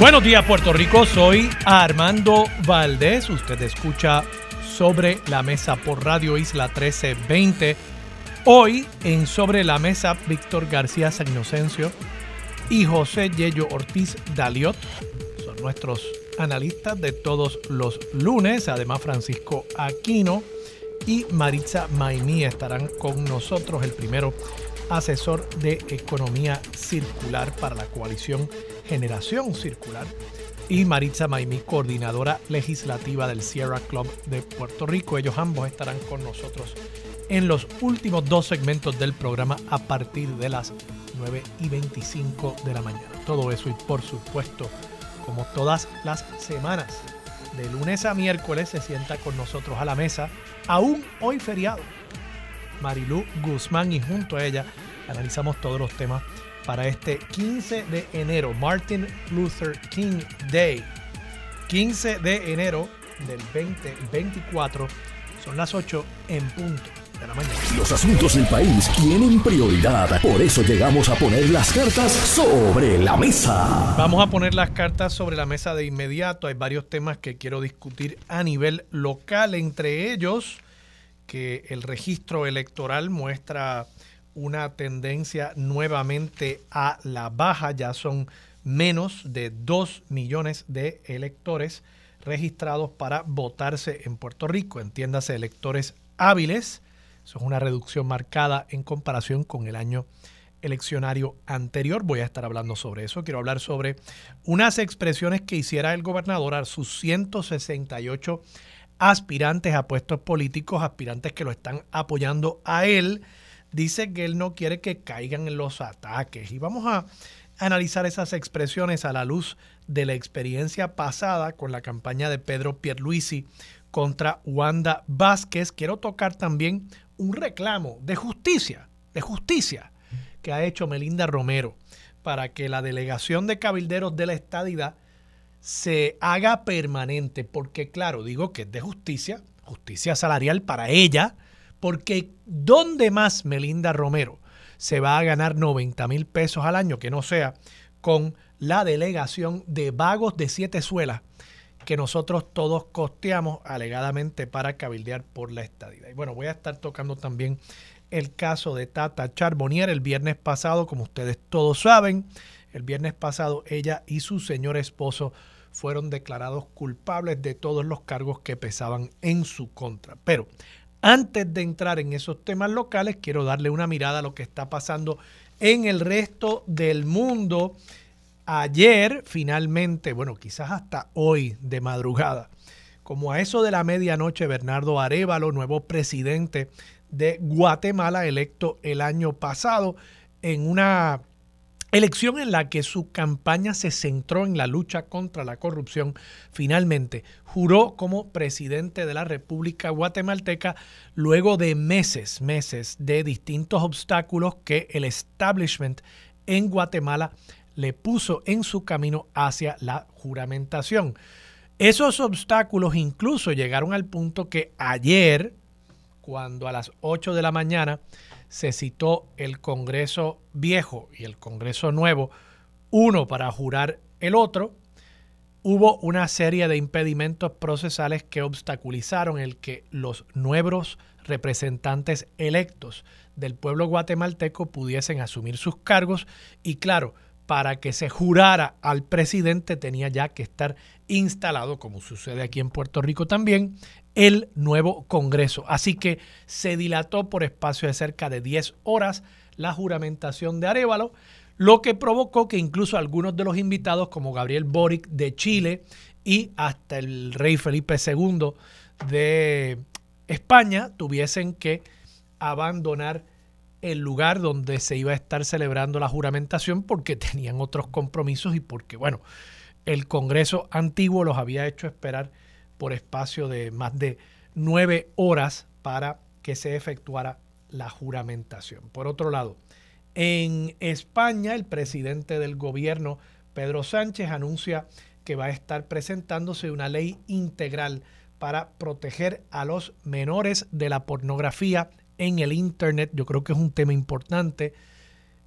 Buenos días Puerto Rico, soy Armando Valdés, usted escucha sobre la mesa por Radio Isla 1320. Hoy en Sobre la Mesa Víctor García San Inocencio y José Yello Ortiz Daliot son nuestros analistas de todos los lunes, además Francisco Aquino y Maritza Maimí estarán con nosotros, el primero asesor de economía circular para la coalición Generación Circular, y Maritza Maimí, coordinadora legislativa del Sierra Club de Puerto Rico. Ellos ambos estarán con nosotros en los últimos dos segmentos del programa a partir de las 9 y 25 de la mañana. Todo eso y por supuesto, como todas las semanas, de lunes a miércoles se sienta con nosotros a la mesa, aún hoy feriado. Marilú Guzmán y junto a ella analizamos todos los temas para este 15 de enero, Martin Luther King Day. 15 de enero del 2024, son las 8 en punto. De la mañana. Los asuntos del país tienen prioridad, por eso llegamos a poner las cartas sobre la mesa. Vamos a poner las cartas sobre la mesa de inmediato. Hay varios temas que quiero discutir a nivel local, entre ellos que el registro electoral muestra una tendencia nuevamente a la baja, ya son menos de 2 millones de electores registrados para votarse en Puerto Rico, entiéndase electores hábiles, eso es una reducción marcada en comparación con el año eleccionario anterior. Voy a estar hablando sobre eso. Quiero hablar sobre unas expresiones que hiciera el gobernador a sus 168 aspirantes a puestos políticos, aspirantes que lo están apoyando a él dice que él no quiere que caigan en los ataques. Y vamos a analizar esas expresiones a la luz de la experiencia pasada con la campaña de Pedro Pierluisi contra Wanda Vázquez. Quiero tocar también un reclamo de justicia, de justicia que ha hecho Melinda Romero para que la delegación de cabilderos de la estadidad se haga permanente, porque claro, digo que es de justicia, justicia salarial para ella, porque ¿dónde más Melinda Romero se va a ganar 90 mil pesos al año que no sea con la delegación de vagos de siete suelas que nosotros todos costeamos alegadamente para cabildear por la estadía? Y bueno, voy a estar tocando también el caso de Tata Charbonnier el viernes pasado, como ustedes todos saben. El viernes pasado ella y su señor esposo fueron declarados culpables de todos los cargos que pesaban en su contra. Pero antes de entrar en esos temas locales, quiero darle una mirada a lo que está pasando en el resto del mundo. Ayer, finalmente, bueno, quizás hasta hoy de madrugada, como a eso de la medianoche, Bernardo Arevalo, nuevo presidente de Guatemala, electo el año pasado, en una Elección en la que su campaña se centró en la lucha contra la corrupción. Finalmente, juró como presidente de la República Guatemalteca luego de meses, meses de distintos obstáculos que el establishment en Guatemala le puso en su camino hacia la juramentación. Esos obstáculos incluso llegaron al punto que ayer, cuando a las 8 de la mañana se citó el Congreso viejo y el Congreso nuevo, uno para jurar el otro, hubo una serie de impedimentos procesales que obstaculizaron el que los nuevos representantes electos del pueblo guatemalteco pudiesen asumir sus cargos. Y claro, para que se jurara al presidente tenía ya que estar instalado, como sucede aquí en Puerto Rico también, el nuevo Congreso. Así que se dilató por espacio de cerca de 10 horas la juramentación de Arevalo, lo que provocó que incluso algunos de los invitados, como Gabriel Boric de Chile y hasta el rey Felipe II de España, tuviesen que abandonar el lugar donde se iba a estar celebrando la juramentación porque tenían otros compromisos y porque, bueno, el Congreso antiguo los había hecho esperar por espacio de más de nueve horas para que se efectuara la juramentación. Por otro lado, en España, el presidente del gobierno, Pedro Sánchez, anuncia que va a estar presentándose una ley integral para proteger a los menores de la pornografía en el Internet. Yo creo que es un tema importante.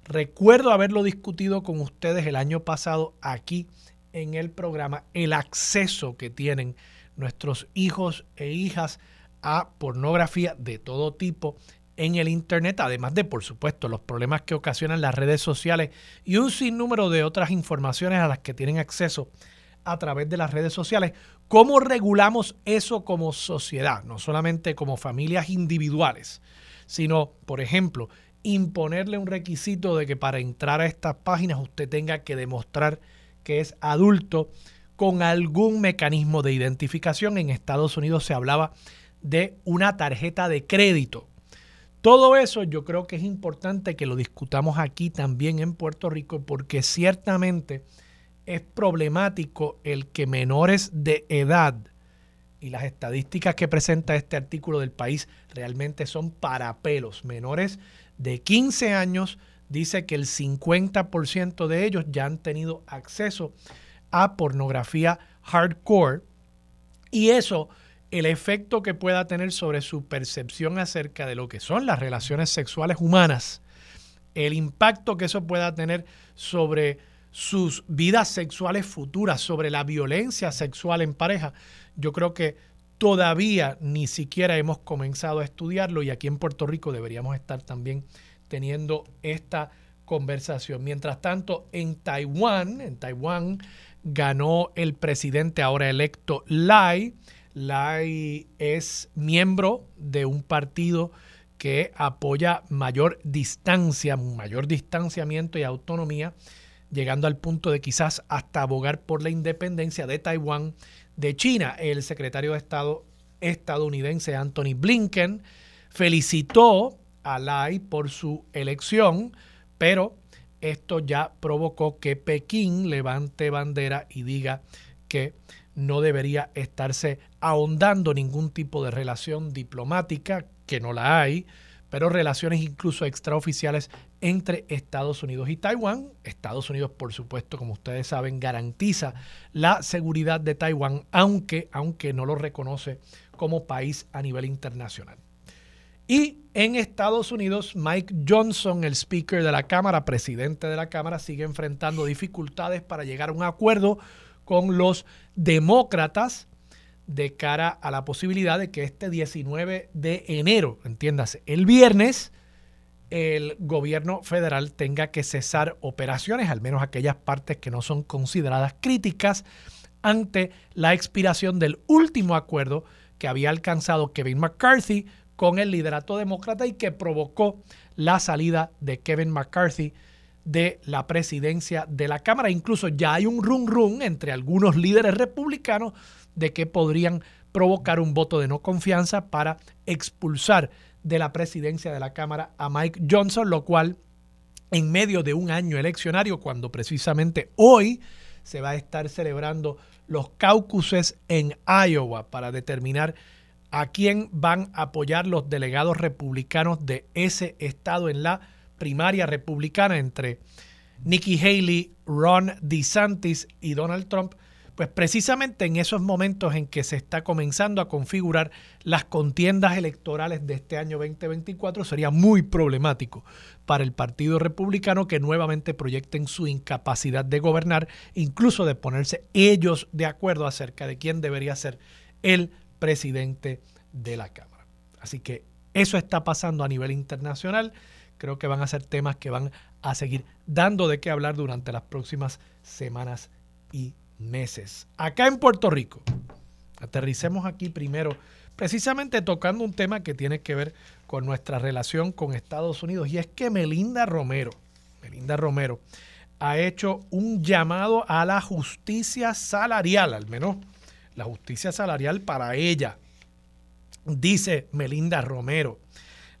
Recuerdo haberlo discutido con ustedes el año pasado aquí en el programa, el acceso que tienen nuestros hijos e hijas a pornografía de todo tipo en el Internet, además de, por supuesto, los problemas que ocasionan las redes sociales y un sinnúmero de otras informaciones a las que tienen acceso a través de las redes sociales. ¿Cómo regulamos eso como sociedad? No solamente como familias individuales, sino, por ejemplo, imponerle un requisito de que para entrar a estas páginas usted tenga que demostrar que es adulto con algún mecanismo de identificación. En Estados Unidos se hablaba de una tarjeta de crédito. Todo eso yo creo que es importante que lo discutamos aquí también en Puerto Rico porque ciertamente es problemático el que menores de edad y las estadísticas que presenta este artículo del país realmente son para pelos. Menores de 15 años dice que el 50% de ellos ya han tenido acceso a pornografía hardcore y eso el efecto que pueda tener sobre su percepción acerca de lo que son las relaciones sexuales humanas, el impacto que eso pueda tener sobre sus vidas sexuales futuras, sobre la violencia sexual en pareja, yo creo que todavía ni siquiera hemos comenzado a estudiarlo y aquí en Puerto Rico deberíamos estar también teniendo esta conversación. Mientras tanto, en Taiwán, en Taiwán ganó el presidente ahora electo Lai, Lai es miembro de un partido que apoya mayor distancia, mayor distanciamiento y autonomía, llegando al punto de quizás hasta abogar por la independencia de Taiwán de China. El secretario de Estado estadounidense Anthony Blinken felicitó a Lai por su elección, pero esto ya provocó que Pekín levante bandera y diga que no debería estarse ahondando ningún tipo de relación diplomática, que no la hay, pero relaciones incluso extraoficiales entre Estados Unidos y Taiwán. Estados Unidos, por supuesto, como ustedes saben, garantiza la seguridad de Taiwán, aunque, aunque no lo reconoce como país a nivel internacional. Y en Estados Unidos, Mike Johnson, el speaker de la Cámara, presidente de la Cámara, sigue enfrentando dificultades para llegar a un acuerdo con los demócratas de cara a la posibilidad de que este 19 de enero, entiéndase, el viernes, el gobierno federal tenga que cesar operaciones, al menos aquellas partes que no son consideradas críticas, ante la expiración del último acuerdo que había alcanzado Kevin McCarthy con el liderato demócrata y que provocó la salida de Kevin McCarthy de la presidencia de la Cámara. Incluso ya hay un run run entre algunos líderes republicanos de que podrían provocar un voto de no confianza para expulsar de la presidencia de la Cámara a Mike Johnson, lo cual en medio de un año eleccionario, cuando precisamente hoy se va a estar celebrando los caucuses en Iowa para determinar a quién van a apoyar los delegados republicanos de ese estado en la primaria republicana entre Nikki Haley, Ron DeSantis y Donald Trump, pues precisamente en esos momentos en que se está comenzando a configurar las contiendas electorales de este año 2024, sería muy problemático para el Partido Republicano que nuevamente proyecten su incapacidad de gobernar, incluso de ponerse ellos de acuerdo acerca de quién debería ser el presidente de la Cámara. Así que eso está pasando a nivel internacional creo que van a ser temas que van a seguir dando de qué hablar durante las próximas semanas y meses. Acá en Puerto Rico, aterricemos aquí primero, precisamente tocando un tema que tiene que ver con nuestra relación con Estados Unidos, y es que Melinda Romero, Melinda Romero, ha hecho un llamado a la justicia salarial, al menos la justicia salarial para ella. Dice Melinda Romero,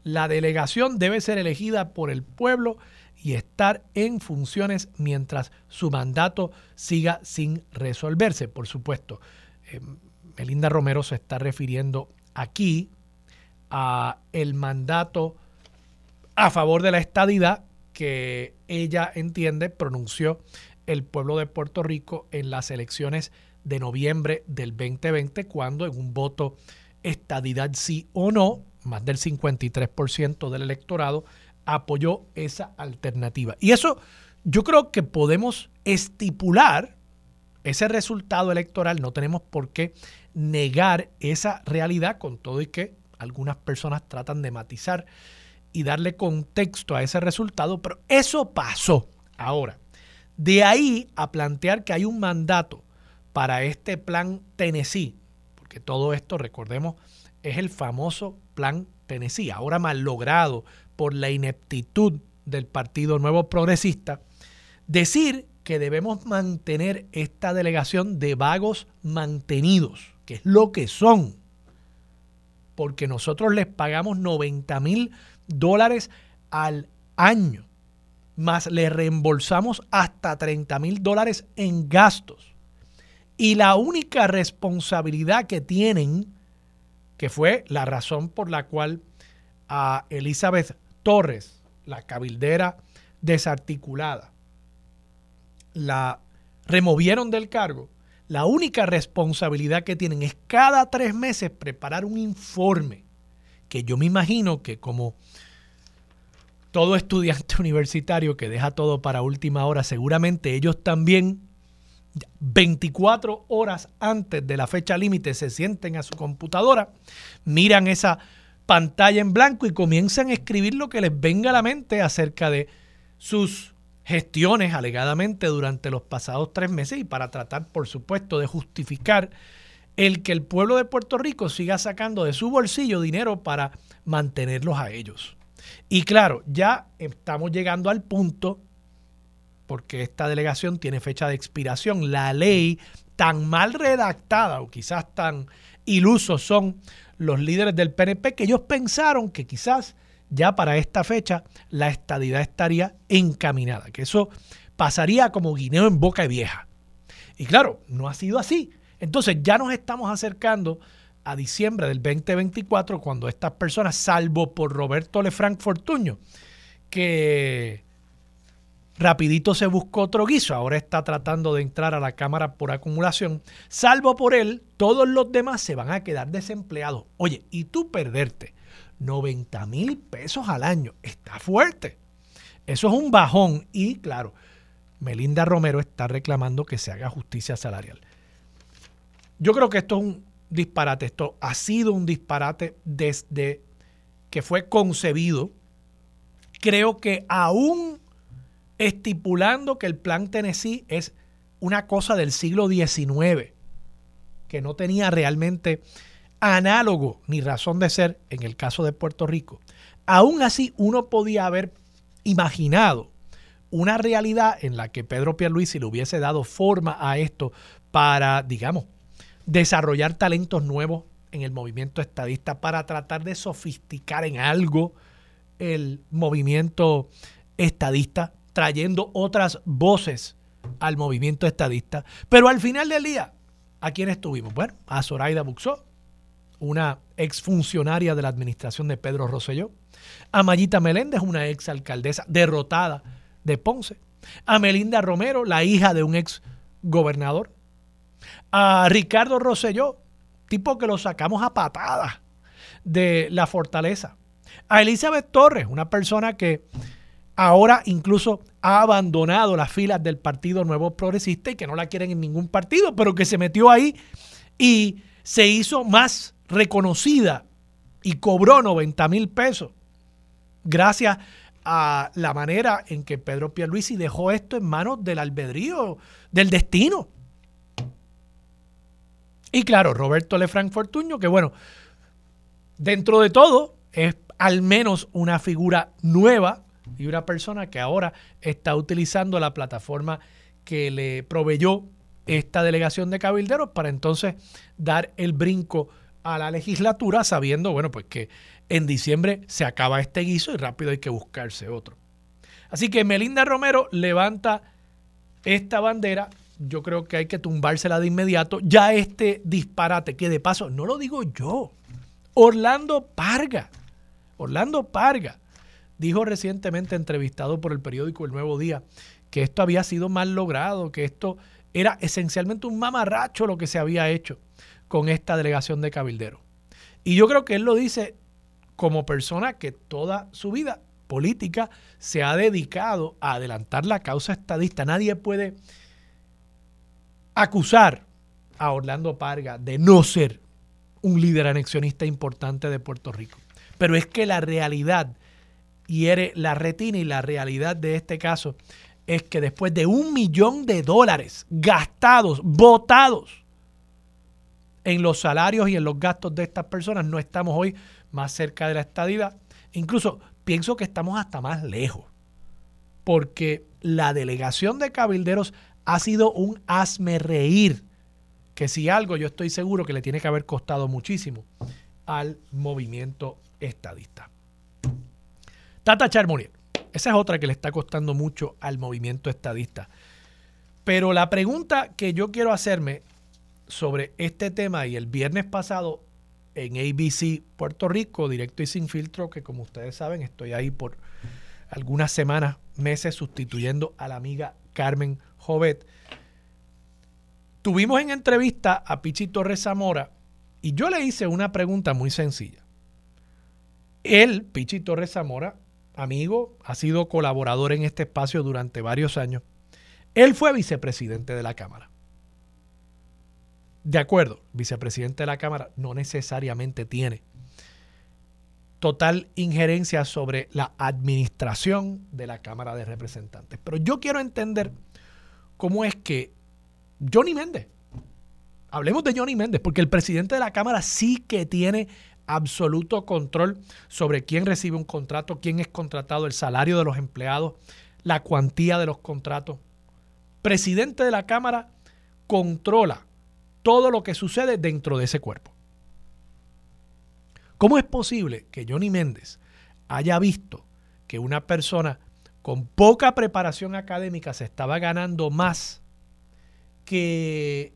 La delegación debe ser elegida por el pueblo y estar en funciones mientras su mandato siga sin resolverse. Por supuesto, eh, Melinda Romero se está refiriendo aquí a el mandato a favor de la estadidad que ella entiende pronunció el pueblo de Puerto Rico en las elecciones de noviembre del 2020, cuando en un voto estadidad sí o no, más del 53% del electorado apoyó esa alternativa. Y eso yo creo que podemos estipular ese resultado electoral, no tenemos por qué negar esa realidad con todo y que algunas personas tratan de matizar y darle contexto a ese resultado, pero eso pasó. Ahora, de ahí a plantear que hay un mandato para este plan Tennessee, porque todo esto, recordemos, es el famoso plan Tennessee, ahora mal logrado por la ineptitud del Partido Nuevo Progresista, decir que debemos mantener esta delegación de vagos mantenidos, que es lo que son, porque nosotros les pagamos 90 mil dólares al año, más le reembolsamos hasta 30 mil dólares en gastos. Y la única responsabilidad que tienen, que fue la razón por la cual a Elizabeth Torres, la cabildera desarticulada, la removieron del cargo, la única responsabilidad que tienen es cada tres meses preparar un informe que yo me imagino que como todo estudiante universitario que deja todo para última hora, seguramente ellos también 24 horas antes de la fecha límite se sienten a su computadora, miran esa pantalla en blanco y comienzan a escribir lo que les venga a la mente acerca de sus gestiones alegadamente durante los pasados tres meses y para tratar, por supuesto, de justificar el que el pueblo de Puerto Rico siga sacando de su bolsillo dinero para mantenerlos a ellos. Y claro, ya estamos llegando al punto, porque esta delegación tiene fecha de expiración, la ley tan mal redactada o quizás tan ilusos son los líderes del PNP que ellos pensaron que quizás ya para esta fecha la estadidad estaría encaminada, que eso pasaría como guineo en boca vieja. Y claro, no ha sido así. Entonces ya nos estamos acercando a diciembre del 2024 cuando estas personas, salvo por Roberto Lefranc Fortuño, que rapidito se buscó otro guiso, ahora está tratando de entrar a la Cámara por acumulación, salvo por él, todos los demás se van a quedar desempleados. Oye, y tú perderte 90 mil pesos al año. Está fuerte. Eso es un bajón y claro, Melinda Romero está reclamando que se haga justicia salarial. Yo creo que esto es un disparate, esto ha sido un disparate desde que fue concebido. Creo que aún estipulando que el plan Tennessee es una cosa del siglo XIX, que no tenía realmente análogo ni razón de ser en el caso de Puerto Rico. Aún así, uno podía haber imaginado una realidad en la que Pedro Pierluisi le hubiese dado forma a esto para, digamos, desarrollar talentos nuevos en el movimiento estadista, para tratar de sofisticar en algo el movimiento estadista, trayendo otras voces al movimiento estadista. Pero al final del día, ¿a quién estuvimos? Bueno, a Zoraida Buxó, una exfuncionaria de la administración de Pedro Rosselló, a Mayita Meléndez, una exalcaldesa derrotada de Ponce, a Melinda Romero, la hija de un ex gobernador, a Ricardo Rosselló, tipo que lo sacamos a patadas de la fortaleza, a Elizabeth Torres, una persona que ahora incluso ha abandonado las filas del Partido Nuevo Progresista y que no la quieren en ningún partido, pero que se metió ahí y se hizo más reconocida y cobró 90 mil pesos gracias a la manera en que Pedro Pierluisi dejó esto en manos del albedrío, del destino. Y claro, Roberto Lefranc Fortuño, que bueno, dentro de todo es al menos una figura nueva y una persona que ahora está utilizando la plataforma que le proveyó esta delegación de cabilderos para entonces dar el brinco a la legislatura sabiendo, bueno, pues que en diciembre se acaba este guiso y rápido hay que buscarse otro. Así que Melinda Romero levanta esta bandera. Yo creo que hay que tumbársela de inmediato. Ya este disparate, que de paso, no lo digo yo. Orlando Parga. Orlando Parga dijo recientemente, entrevistado por el periódico El Nuevo Día, que esto había sido mal logrado, que esto era esencialmente un mamarracho lo que se había hecho con esta delegación de cabilderos. Y yo creo que él lo dice como persona que toda su vida política se ha dedicado a adelantar la causa estadista. Nadie puede acusar a Orlando Parga de no ser un líder anexionista importante de Puerto Rico. Pero es que la realidad hiere la retina y la realidad de este caso es que después de un millón de dólares gastados, votados en los salarios y en los gastos de estas personas, no estamos hoy más cerca de la estadidad. Incluso pienso que estamos hasta más lejos, porque la delegación de cabilderos ha sido un hazme reír, que si algo yo estoy seguro que le tiene que haber costado muchísimo al movimiento estadista. Tata Charmonier, esa es otra que le está costando mucho al movimiento estadista. Pero la pregunta que yo quiero hacerme sobre este tema y el viernes pasado en ABC Puerto Rico, directo y sin filtro, que como ustedes saben estoy ahí por algunas semanas, meses sustituyendo a la amiga Carmen Jovet. Tuvimos en entrevista a Pichi Torres Zamora y yo le hice una pregunta muy sencilla. Él, Pichi Torres Zamora, amigo, ha sido colaborador en este espacio durante varios años. Él fue vicepresidente de la Cámara. De acuerdo, vicepresidente de la Cámara no necesariamente tiene total injerencia sobre la administración de la Cámara de Representantes. Pero yo quiero entender cómo es que Johnny Méndez, hablemos de Johnny Méndez, porque el presidente de la Cámara sí que tiene absoluto control sobre quién recibe un contrato, quién es contratado, el salario de los empleados, la cuantía de los contratos. Presidente de la Cámara controla todo lo que sucede dentro de ese cuerpo. ¿Cómo es posible que Johnny Méndez haya visto que una persona con poca preparación académica se estaba ganando más que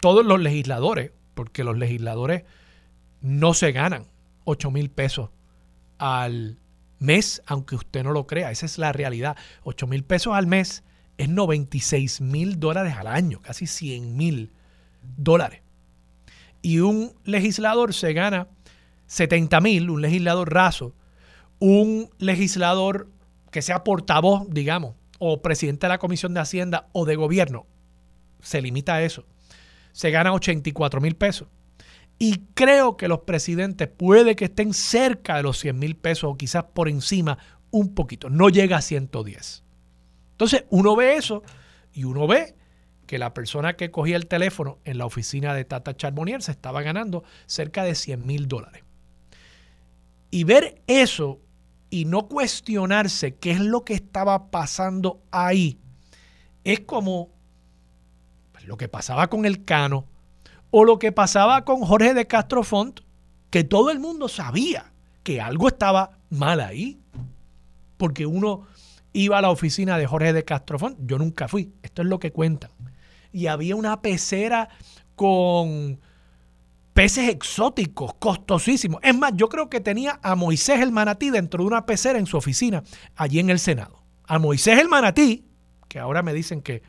todos los legisladores, porque los legisladores no se ganan 8 mil pesos al mes, aunque usted no lo crea. Esa es la realidad. 8 mil pesos al mes es 96 mil dólares al año, casi 100 mil dólares. Y un legislador se gana 70 mil, un legislador raso, un legislador que sea portavoz, digamos, o presidente de la Comisión de Hacienda o de Gobierno, se limita a eso, se gana 84 mil pesos. Y creo que los presidentes puede que estén cerca de los 100 mil pesos o quizás por encima un poquito. No llega a 110. Entonces uno ve eso y uno ve que la persona que cogía el teléfono en la oficina de Tata Charbonnier se estaba ganando cerca de 100 mil dólares. Y ver eso y no cuestionarse qué es lo que estaba pasando ahí es como lo que pasaba con el Cano, o lo que pasaba con Jorge de Castro Font, que todo el mundo sabía que algo estaba mal ahí. Porque uno iba a la oficina de Jorge de Castro Font, yo nunca fui, esto es lo que cuentan. Y había una pecera con peces exóticos, costosísimos. Es más, yo creo que tenía a Moisés el manatí dentro de una pecera en su oficina, allí en el Senado. A Moisés el manatí, que ahora me dicen que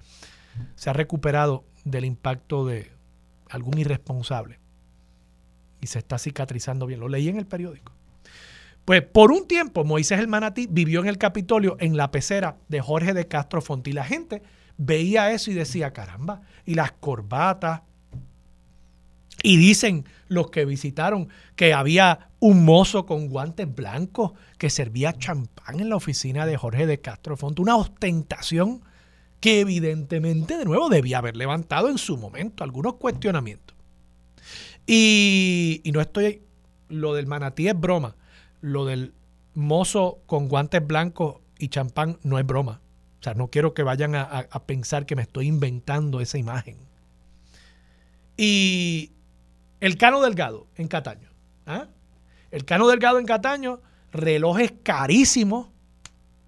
se ha recuperado del impacto de, algún irresponsable. Y se está cicatrizando bien. Lo leí en el periódico. Pues por un tiempo Moisés el Manatí vivió en el Capitolio en la pecera de Jorge de Castro Fonti. La gente veía eso y decía, caramba, y las corbatas. Y dicen los que visitaron que había un mozo con guantes blancos que servía champán en la oficina de Jorge de Castro Fonti. Una ostentación que evidentemente de nuevo debía haber levantado en su momento algunos cuestionamientos. Y, no estoy, lo del manatí es broma, lo del mozo con guantes blancos y champán no es broma. O sea, no quiero que vayan a, pensar que me estoy inventando esa imagen. Y el Cano Delgado en Cataño. ¿ah? El Cano Delgado en Cataño, relojes carísimos,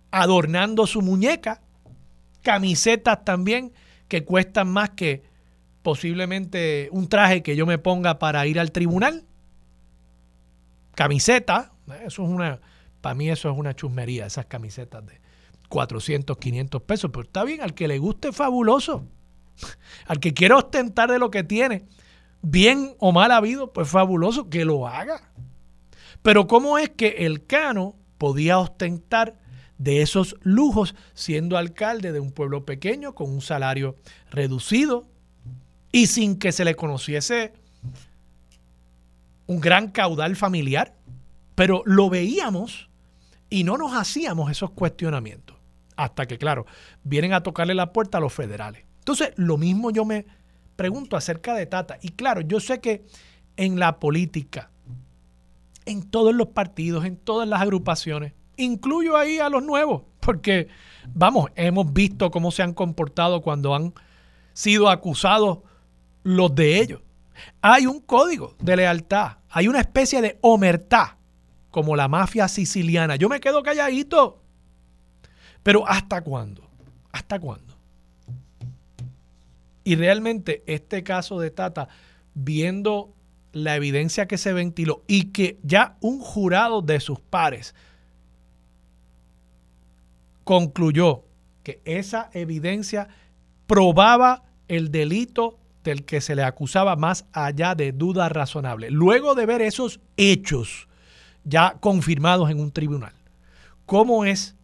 adornando su muñeca, camisetas también que cuestan más que posiblemente un traje que yo me ponga para ir al tribunal. Camiseta, eso es una, para mí eso es una chusmería, esas camisetas de 400, 500 pesos, pero está bien, al que le guste fabuloso, al que quiera ostentar de lo que tiene, bien o mal habido, pues fabuloso, que lo haga. Pero ¿cómo es que el Cano podía ostentar de esos lujos siendo alcalde de un pueblo pequeño con un salario reducido y sin que se le conociese un gran caudal familiar? Pero lo veíamos y no nos hacíamos esos cuestionamientos. Hasta que, claro, vienen a tocarle la puerta a los federales. Entonces, lo mismo yo me pregunto acerca de Tata. Y claro, yo sé que en la política, en todos los partidos, en todas las agrupaciones, incluyo ahí a los nuevos, porque, vamos, hemos visto cómo se han comportado cuando han sido acusados los de ellos. Hay un código de lealtad, hay una especie de omertad, como la mafia siciliana. Yo me quedo calladito. Pero ¿hasta cuándo? ¿Hasta cuándo? Y realmente este caso de Tata, viendo la evidencia que se ventiló y que ya un jurado de sus pares concluyó que esa evidencia probaba el delito del que se le acusaba más allá de duda razonable. Luego de ver esos hechos ya confirmados en un tribunal, ¿cómo es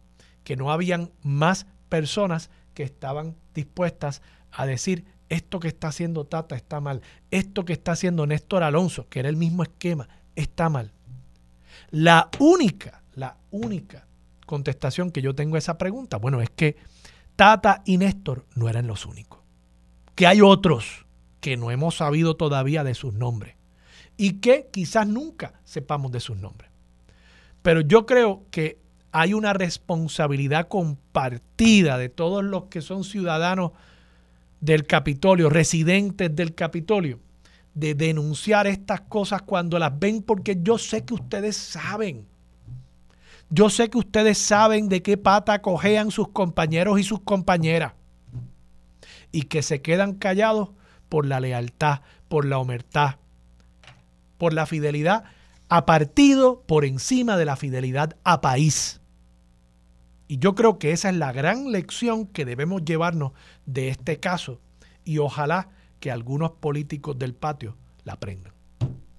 que no habían más personas que estaban dispuestas a decir esto que está haciendo Tata está mal, esto que está haciendo Néstor Alonso, que era el mismo esquema, está mal. La única, la única contestación que yo tengo a esa pregunta, bueno, es que Tata y Néstor no eran los únicos, que hay otros que no hemos sabido todavía de sus nombres y que quizás nunca sepamos de sus nombres. Pero yo creo que hay una responsabilidad compartida de todos los que son ciudadanos del Capitolio, residentes del Capitolio, de denunciar estas cosas cuando las ven, porque yo sé que ustedes saben. Yo sé que ustedes saben de qué pata cojean sus compañeros y sus compañeras. Y que se quedan callados por la lealtad, por la omertad, por la fidelidad a partido por encima de la fidelidad a país. Y yo creo que esa es la gran lección que debemos llevarnos de este caso y ojalá que algunos políticos del patio la aprendan.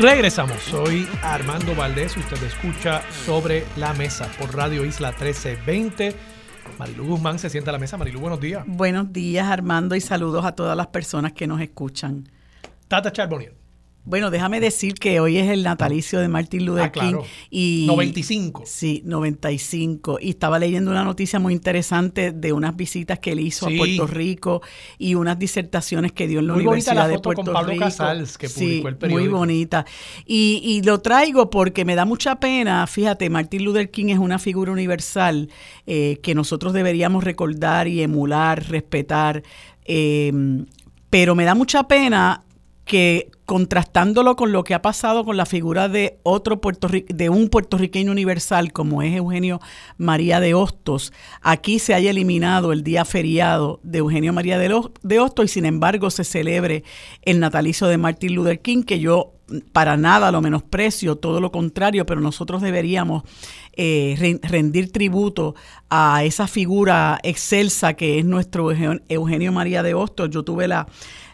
Regresamos, soy Armando Valdés, usted escucha Sobre la Mesa por Radio Isla 1320. Marilu Guzmán se sienta a la mesa. Marilu, buenos días. Buenos días, Armando, y saludos a todas las personas que nos escuchan. Tata Charbonier. Bueno, déjame decir que hoy es el natalicio de Martin Luther Ah, claro. King. Y, 95. Sí, 95. Y estaba leyendo una noticia muy interesante de unas visitas que él hizo Sí. a Puerto Rico y unas disertaciones que dio en la Muy bonita Universidad de Puerto con Pablo Rico. Casals que Sí, Muy bonita. Y, y lo traigo porque me da mucha pena. Fíjate, Martin Luther King es una figura universal eh, que nosotros deberíamos recordar y emular, respetar. eh, pero me da mucha pena que contrastándolo con lo que ha pasado con la figura de otro puertorri- de un puertorriqueño universal como es Eugenio María de Hostos, aquí se haya eliminado el día feriado de Eugenio María de, Hostos y sin embargo se celebre el natalicio de Martin Luther King, que yo para nada lo menosprecio, todo lo contrario, pero nosotros deberíamos eh, re- rendir tributo a esa figura excelsa que es nuestro Eugen- Eugenio María de Hostos. Yo tuve la,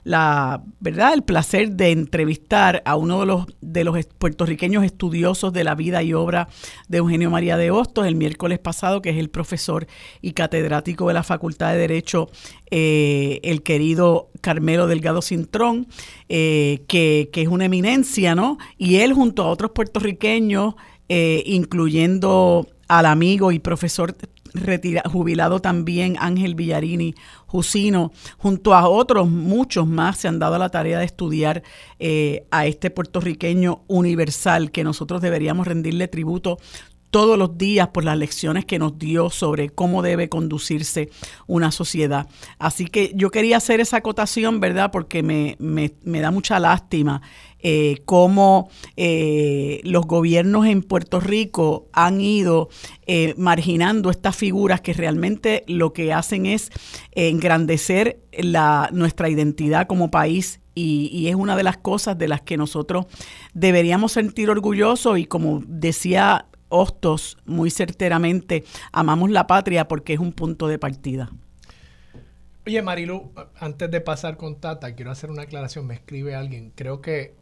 la verdad el placer de entrevistar a uno de los de los puertorriqueños estudiosos de la vida y obra de Eugenio María de Hostos el miércoles pasado, que es el profesor y catedrático de la Facultad de Derecho, eh, el querido Carmelo Delgado Cintrón, eh, que, que es una eminencia, ¿no? Y él junto a otros puertorriqueños, eh, incluyendo al amigo y profesor jubilado también Ángel Villarini Jusino, junto a otros muchos más, se han dado la tarea de estudiar eh, a este puertorriqueño universal que nosotros deberíamos rendirle tributo todos los días por las lecciones que nos dio sobre cómo debe conducirse una sociedad. Así que yo quería hacer esa acotación, ¿verdad? Porque me, me, me da mucha lástima eh, cómo eh, los gobiernos en Puerto Rico han ido eh, marginando estas figuras que realmente lo que hacen es engrandecer la, nuestra identidad como país y, es una de las cosas de las que nosotros deberíamos sentir orgullosos y como decía Hostos muy certeramente, amamos la patria porque es un punto de partida. Oye, Marilu, antes de pasar con Tata, quiero hacer una aclaración. Me escribe alguien, creo que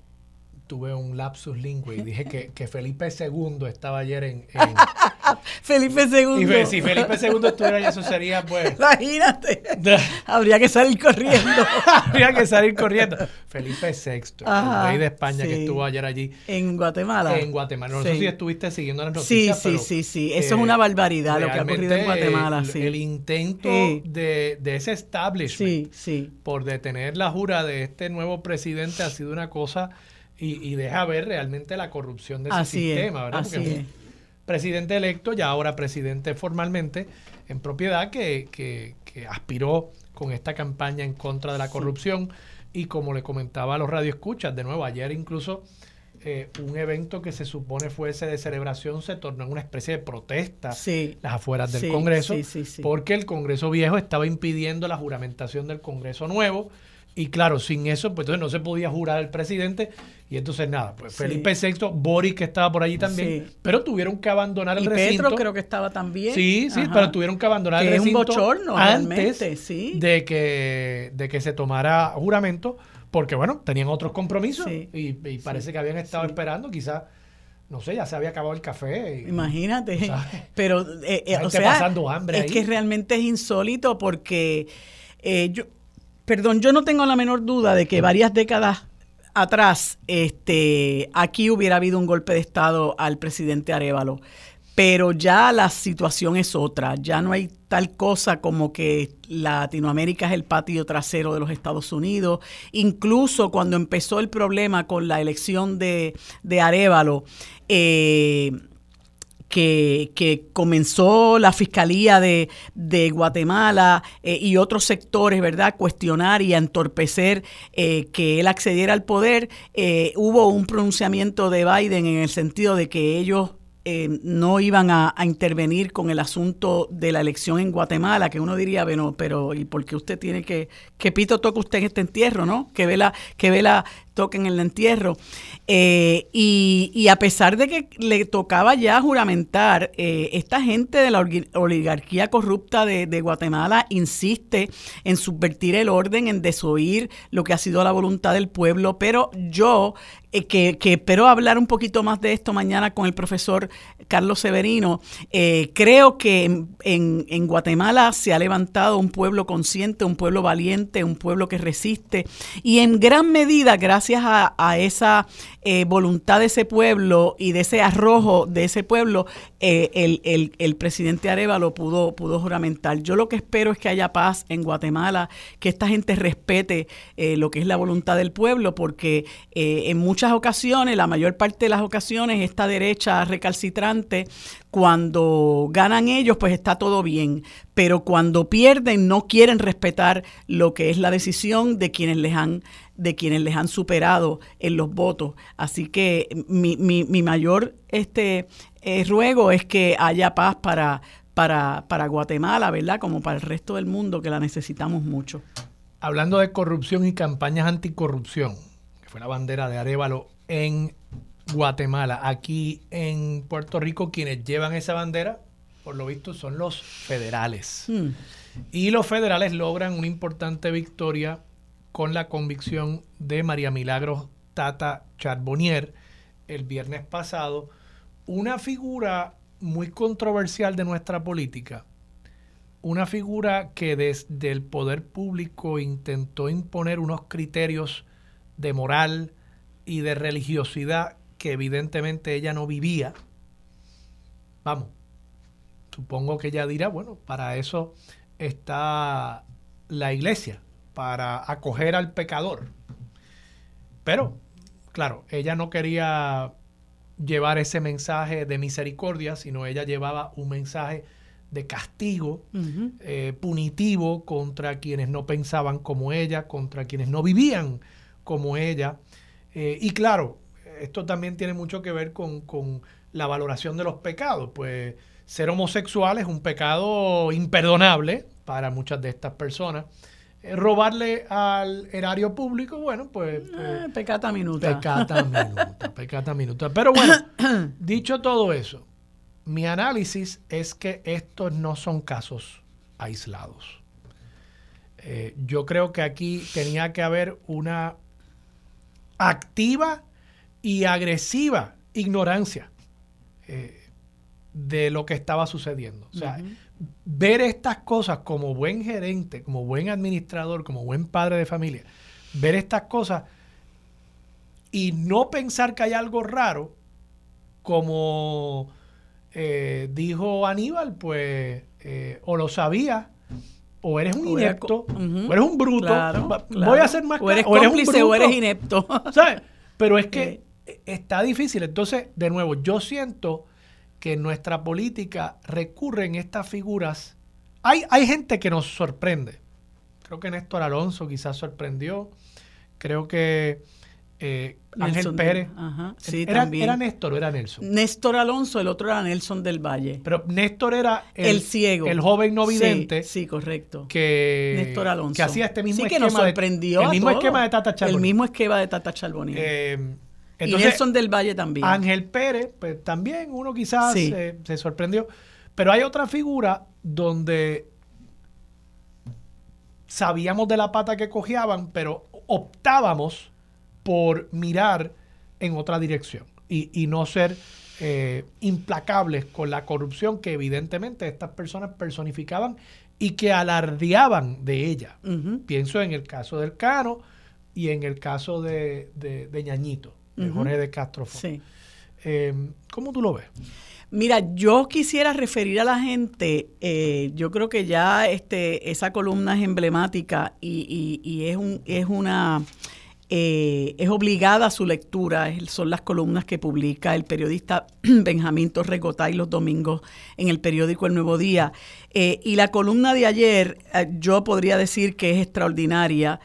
tuve un lapsus lingüe y dije que, que Felipe II estaba ayer en... Felipe II. Y si Felipe II estuviera allá, eso sería pues... Imagínate. Habría que salir corriendo. Habría que salir corriendo. Felipe VI, el rey de España que estuvo ayer allí. En Guatemala. En Guatemala. No sé si estuviste siguiendo las noticias. Sí, sí, sí, sí. Eso es una barbaridad lo que ha ocurrido en Guatemala. El, sí. el intento de, de, ese establishment por detener la jura de este nuevo presidente ha sido una cosa y, deja ver realmente la corrupción de ese sistema, ¿verdad? Porque es. presidente electo, ya ahora presidente formalmente, en propiedad, que, que, aspiró con esta campaña en contra de la corrupción. Y como le comentaba a los radioescuchas, de nuevo, ayer incluso eh, un evento que se supone fuese de celebración se tornó en una especie de protesta las afueras del Congreso, porque el Congreso viejo estaba impidiendo la juramentación del Congreso nuevo. Y claro, sin eso, pues entonces no se podía jurar el presidente y entonces nada, pues Felipe VI, Boris que estaba por allí también, pero tuvieron que abandonar el y recinto. Petro creo que estaba también. Sí, sí, pero tuvieron que abandonar el recinto. Es un bochorno, antes sí. de que de que se tomara juramento, porque bueno, tenían otros compromisos y, parece que habían estado esperando, quizás no sé, ya se había acabado el café. Imagínate. Pero, eh, eh, o sea, pasando hambre es que realmente es insólito porque eh, yo, perdón, yo no tengo la menor duda de que varias décadas atrás, este, aquí hubiera habido un golpe de Estado al presidente Arevalo. Pero ya la situación es otra, ya no hay tal cosa como que Latinoamérica es el patio trasero de los Estados Unidos. Incluso cuando empezó el problema con la elección de, de Arevalo, eh, que, comenzó la Fiscalía de, Guatemala eh, y otros sectores, ¿verdad?, cuestionar y entorpecer eh, que él accediera al poder, eh, hubo un pronunciamiento de Biden en el sentido de que ellos no iban a, intervenir con el asunto de la elección en Guatemala, que uno diría, bueno, pero ¿y por qué usted tiene que, que pito toca usted en este entierro, ¿no? Que vela, que vela toquen el entierro. Eh, y, a pesar de que le tocaba ya juramentar, eh, esta gente de la oligarquía corrupta de, Guatemala insiste en subvertir el orden, en desoír lo que ha sido la voluntad del pueblo, pero yo, eh, que, espero hablar un poquito más de esto mañana con el profesor Carlos Severino, creo que en, en Guatemala se ha levantado un pueblo consciente, un pueblo valiente, un pueblo que resiste, y en gran medida, gracias gracias a, esa eh, voluntad de ese pueblo y de ese arrojo de ese pueblo, eh, el, el, presidente Arevalo pudo, pudo juramentar. Yo lo que espero es que haya paz en Guatemala, que esta gente respete eh, lo que es la voluntad del pueblo, porque en muchas ocasiones, la mayor parte de las ocasiones, esta derecha recalcitrante cuando ganan ellos, pues está todo bien, pero cuando pierden no quieren respetar lo que es la decisión de quienes les han de quienes les han superado en los votos. Así que mi, mi, mi mayor este eh, ruego es que haya paz para, para, para Guatemala, ¿verdad? Como para el resto del mundo, que la necesitamos mucho. Hablando de corrupción y campañas anticorrupción, que fue la bandera de Arevalo en Guatemala. Aquí en Puerto Rico quienes llevan esa bandera, por lo visto, son los federales. Hmm. Y los federales logran una importante victoria con la convicción de María Milagros Tata Charbonnier el viernes pasado, una figura muy controversial de nuestra política, una figura que desde el poder público intentó imponer unos criterios de moral y de religiosidad que evidentemente ella no vivía. Vamos, supongo que ella dirá, bueno, para eso está la iglesia, para acoger al pecador. Pero, claro, ella no quería llevar ese mensaje de misericordia, sino ella llevaba un mensaje de castigo eh, punitivo contra quienes no pensaban como ella, contra quienes no vivían como ella. Eh, y claro, esto también tiene mucho que ver con, con, la valoración de los pecados. Pues ser homosexual es un pecado imperdonable para muchas de estas personas. Eh, robarle al erario público, bueno, pues... pues pecata minuta. Pecata minuta, pecata minuta. Pero bueno, dicho todo eso, mi análisis es que estos no son casos aislados. Eh, yo creo que aquí tenía que haber una activa y agresiva ignorancia eh, de lo que estaba sucediendo. O sea, ver estas cosas como buen gerente, como buen administrador, como buen padre de familia, ver estas cosas y no pensar que hay algo raro como eh, dijo Aníbal, pues eh, o lo sabía, o eres un inepto, o eres un bruto. Voy a hacer más O eres cómplice o eres inepto. Pero es que está difícil. Entonces, de nuevo, yo siento que nuestra política recurre en estas figuras. Hay, hay gente que nos sorprende. Creo que Néstor Alonso quizás sorprendió. Creo que eh, Ángel Pérez. era, Néstor o era Nelson? Néstor Alonso, el otro era Nelson del Valle. Pero Néstor era el, ciego. El joven no vidente. Sí, correcto. Que, Néstor Alonso. Que hacía este mismo esquema. sorprendió. De, el mismo esquema de Tata Charbonnier. El mismo esquema de Tata Charbonnier. Eh, y Nelson del Valle también. Ángel Pérez, pues también uno quizás se, se sorprendió. Pero hay otra figura donde sabíamos de la pata que cojeaban, pero optábamos por mirar en otra dirección y, no ser eh, implacables con la corrupción que evidentemente estas personas personificaban y que alardeaban de ella. Pienso en el caso del Cano y en el caso de, de, Ñañito, de Jorge de Castro. Sí. Eh, ¿Cómo tú lo ves? Mira, yo quisiera referir a la gente, eh, yo creo que ya este, esa columna es emblemática y, y, y es, un, es una eh, es obligada su lectura, son las columnas que publica el periodista Benjamín Torres Gotay los domingos en el periódico El Nuevo Día. Eh, y la columna de ayer, yo podría decir que es extraordinaria.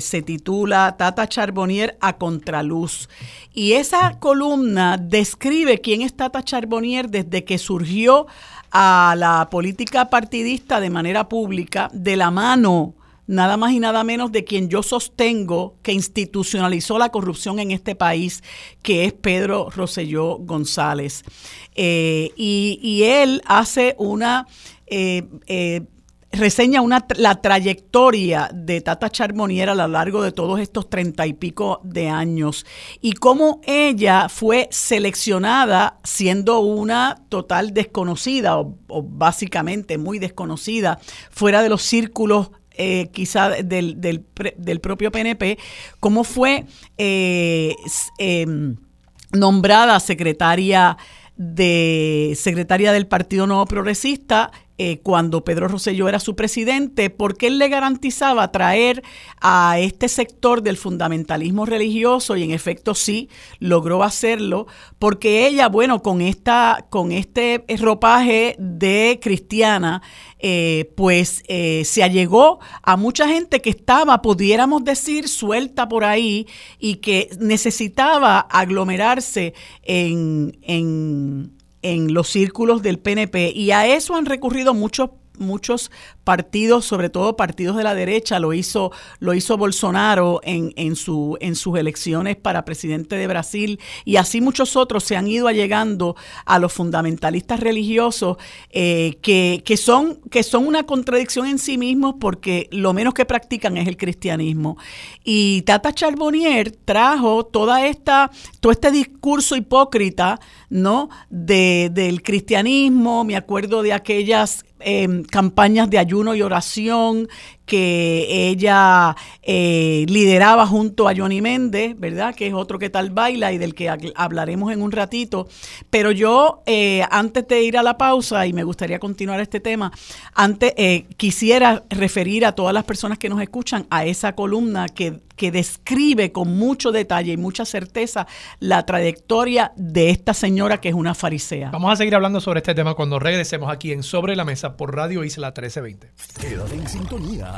Se titula Tata Charbonnier a contraluz. Y esa columna describe quién es Tata Charbonnier desde que surgió a la política partidista de manera pública de la mano nada más y nada menos de quien yo sostengo que institucionalizó la corrupción en este país, que es Pedro Rosselló González. Eh, y, él hace una... Eh, eh, reseña una, la trayectoria de Tata Charbonnier a lo largo de todos estos treinta y pico de años y cómo ella fue seleccionada siendo una total desconocida o, básicamente muy desconocida fuera de los círculos eh, quizá del, del, del, propio PNP, cómo fue eh, em, nombrada secretaria de secretaria del Partido Nuevo Progresista eh, cuando Pedro Rosselló era su presidente, porque él le garantizaba traer a este sector del fundamentalismo religioso y en efecto sí logró hacerlo, porque ella, bueno, con esta, con este ropaje de cristiana, eh, pues eh, se allegó a mucha gente que estaba, pudiéramos decir, suelta por ahí y que necesitaba aglomerarse en, en en los círculos del PNP y a eso han recurrido muchos muchos partidos, sobre todo partidos de la derecha, lo hizo, lo hizo Bolsonaro en, en, su, en sus elecciones para presidente de Brasil, y así muchos otros se han ido allegando a los fundamentalistas religiosos eh, que, que, son, que son una contradicción en sí mismos porque lo menos que practican es el cristianismo. Y Tata Charbonnier trajo toda esta, todo este discurso hipócrita ¿no? De, del cristianismo, me acuerdo de aquellas Em, campañas de ayuno y oración que ella eh, lideraba junto a Johnny Méndez, ¿verdad? Que es otro que tal baila y del que hablaremos en un ratito. Pero yo, eh, antes de ir a la pausa, y me gustaría continuar este tema, antes eh, quisiera referir a todas las personas que nos escuchan a esa columna que que describe con mucho detalle y mucha certeza la trayectoria de esta señora que es una farisea. Vamos a seguir hablando sobre este tema cuando regresemos aquí en Sobre la Mesa por Radio Isla 1320. Quédate en sintonía,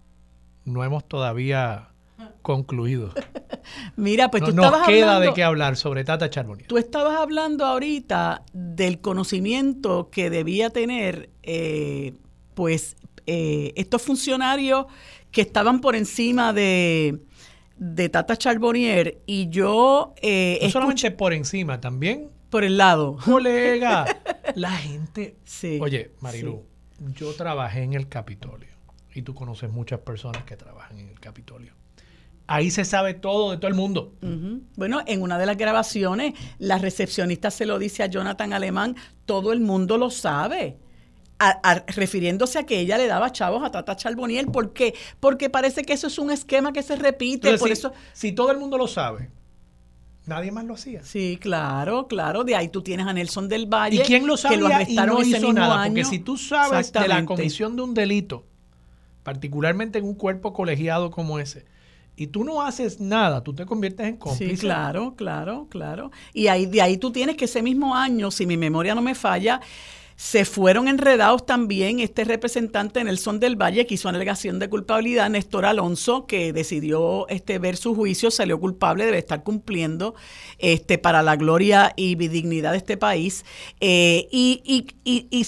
No hemos todavía concluido. Mira, pues tú estabas queda de qué hablar sobre Tata Charbonnier. Tú estabas hablando ahorita del conocimiento que debía tener, eh, pues, eh, estos funcionarios que estaban por encima de, de Tata Charbonnier y yo... Eh, no solamente por encima, también... Por el lado. Colega, la gente... Sí, Oye, Marilu, yo trabajé en el Capitolio y tú conoces muchas personas que trabajan en el Capitolio Ahí se sabe todo de todo el mundo. Bueno, en una de las grabaciones, la recepcionista se lo dice a Jonathan Alemán, todo el mundo lo sabe. refiriéndose a que ella le daba chavos a Tata Charboniel. ¿Por qué? Porque parece que eso es un esquema que se repite. por si, eso, si todo el mundo lo sabe, nadie más lo hacía. Sí, claro, claro. De ahí tú tienes a Nelson del Valle. ¿Y quién lo sabía que lo arrestaron y no hizo nada? Porque si tú sabes de la comisión de un delito, particularmente en un cuerpo colegiado como ese, y tú no haces nada, tú te conviertes en cómplice. Sí, claro, claro, claro. Y ahí, de ahí tú tienes que ese mismo año, si mi memoria no me falla, se fueron enredados también este representante Nelson del Valle que hizo alegación de culpabilidad, Néstor Alonso, que decidió este, ver su juicio, salió culpable, debe estar cumpliendo este, para la gloria y dignidad de este país. Eh, y, y, y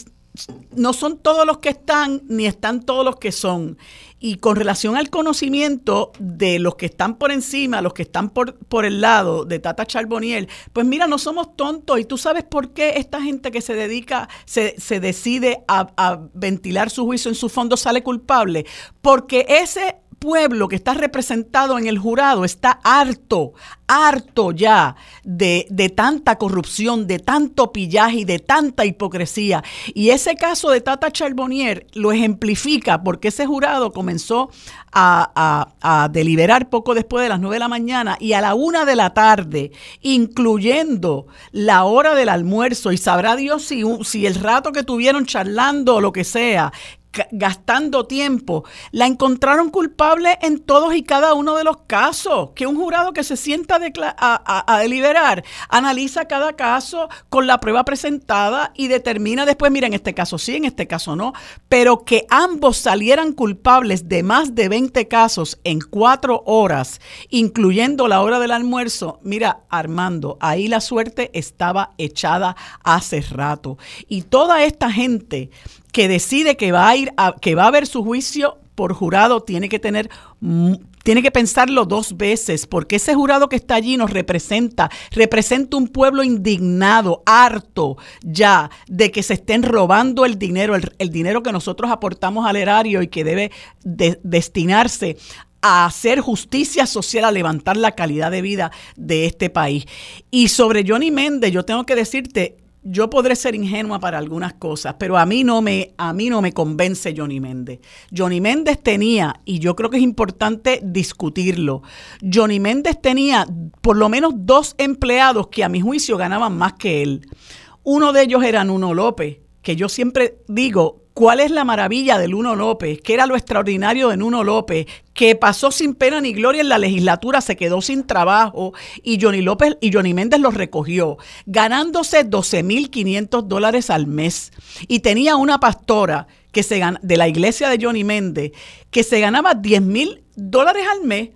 no son todos los que están, ni están todos los que son. Y con relación al conocimiento de los que están por encima, los que están por, por el lado de Tata Charboniel, pues mira, no somos tontos. Y tú sabes por qué esta gente que se dedica, se, se decide a, a ventilar su juicio en su fondo sale culpable. Porque ese pueblo que está representado en el jurado está harto, harto ya de, tanta corrupción, de tanto pillaje y de tanta hipocresía. Y ese caso de Tata Charbonnier lo ejemplifica porque ese jurado comenzó a, deliberar poco después de las nueve de la mañana y a la una de la tarde, incluyendo la hora del almuerzo, y sabrá Dios si, si el rato que tuvieron charlando o lo que sea, gastando tiempo, la encontraron culpable en todos y cada uno de los casos. Que un jurado que se sienta a, deliberar analiza cada caso con la prueba presentada y determina después, mira, en este caso sí, en este caso no, pero que ambos salieran culpables de más de 20 casos en cuatro horas, incluyendo la hora del almuerzo. Mira, Armando, ahí la suerte estaba echada hace rato. Y toda esta gente que decide que va a ir a, que va a ver su juicio por jurado tiene que tener tiene que pensarlo dos veces, porque ese jurado que está allí nos representa, representa un pueblo indignado, harto ya de que se estén robando el dinero, el, dinero que nosotros aportamos al erario y que debe destinarse a hacer justicia social, a levantar la calidad de vida de este país. Y sobre Johnny Méndez, yo tengo que decirte, yo podré ser ingenua para algunas cosas, pero a mí no me, a mí no me convence Johnny Méndez. Johnny Méndez tenía, y yo creo que es importante discutirlo, Johnny Méndez tenía por lo menos dos empleados que a mi juicio ganaban más que él. Uno de ellos era Nuno López, que yo siempre digo, ¿Cuál es la maravilla de Nuno López? ¿Qué era lo extraordinario de Nuno López? Que pasó sin pena ni gloria en la legislatura, se quedó sin trabajo y Johnny López y Johnny Méndez lo recogió, ganándose 12.500 dólares al mes. Y tenía una pastora que se de la iglesia de Johnny Méndez que se ganaba 10.000 dólares al mes.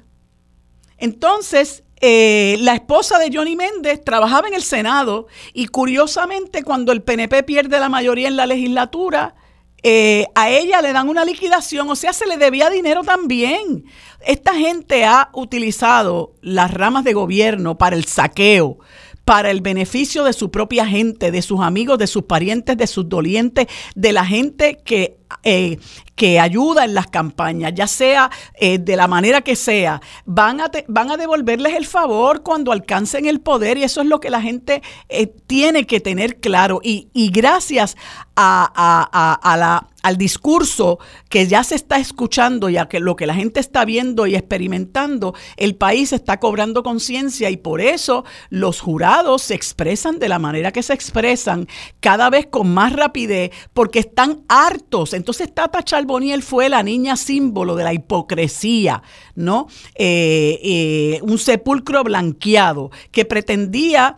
Entonces, eh, la esposa de Johnny Méndez trabajaba en el Senado y curiosamente cuando el PNP pierde la mayoría en la legislatura, eh, a ella le dan una liquidación, o sea, se le debía dinero también. Esta gente ha utilizado las ramas de gobierno para el saqueo, para el beneficio de su propia gente, de sus amigos, de sus parientes, de sus dolientes, de la gente que, eh, que ayuda en las campañas, ya sea eh, de la manera que sea, van a, van a devolverles el favor cuando alcancen el poder y eso es lo que la gente eh, tiene que tener claro. Y, gracias a, al discurso que ya se está escuchando y a que lo que la gente está viendo y experimentando, el país está cobrando conciencia y por eso los jurados se expresan de la manera que se expresan, cada vez con más rapidez, porque están hartos. Entonces Tata Charboniel fue la niña símbolo de la hipocresía, ¿no? Eh, eh, un sepulcro blanqueado que pretendía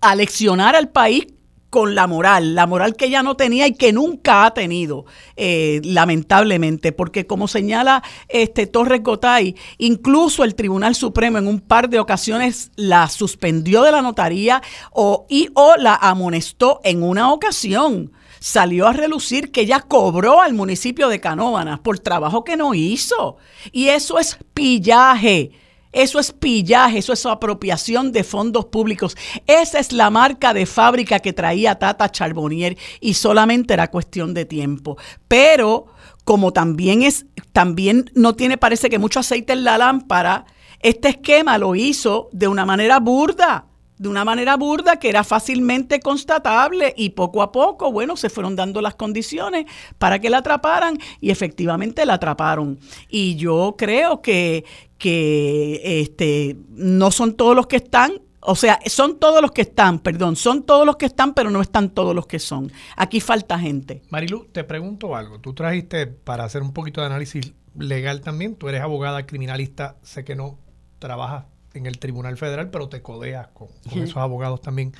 aleccionar al país con la moral, la moral que ella no tenía y que nunca ha tenido, eh, lamentablemente, porque como señala este Torres Gotay, incluso el Tribunal Supremo en un par de ocasiones la suspendió de la notaría o, y o la amonestó en una ocasión. Salió a relucir que ella cobró al municipio de Canóvanas por trabajo que no hizo. Y eso es pillaje eso es pillaje, eso es apropiación de fondos públicos. Esa es la marca de fábrica que traía Tata Charbonnier y solamente era cuestión de tiempo. Pero como también es, también no tiene, parece que mucho aceite en la lámpara, este esquema lo hizo de una manera burda de una manera burda que era fácilmente constatable y poco a poco, bueno, se fueron dando las condiciones para que la atraparan y efectivamente la atraparon. Y yo creo que, que este, no son todos los que están, o sea, son todos los que están, perdón, son todos los que están, pero no están todos los que son. Aquí falta gente. Marilu, te pregunto algo. Tú trajiste, para hacer un poquito de análisis legal también, tú eres abogada criminalista, sé que no trabajas en el Tribunal Federal, pero te codeas con, esos abogados también.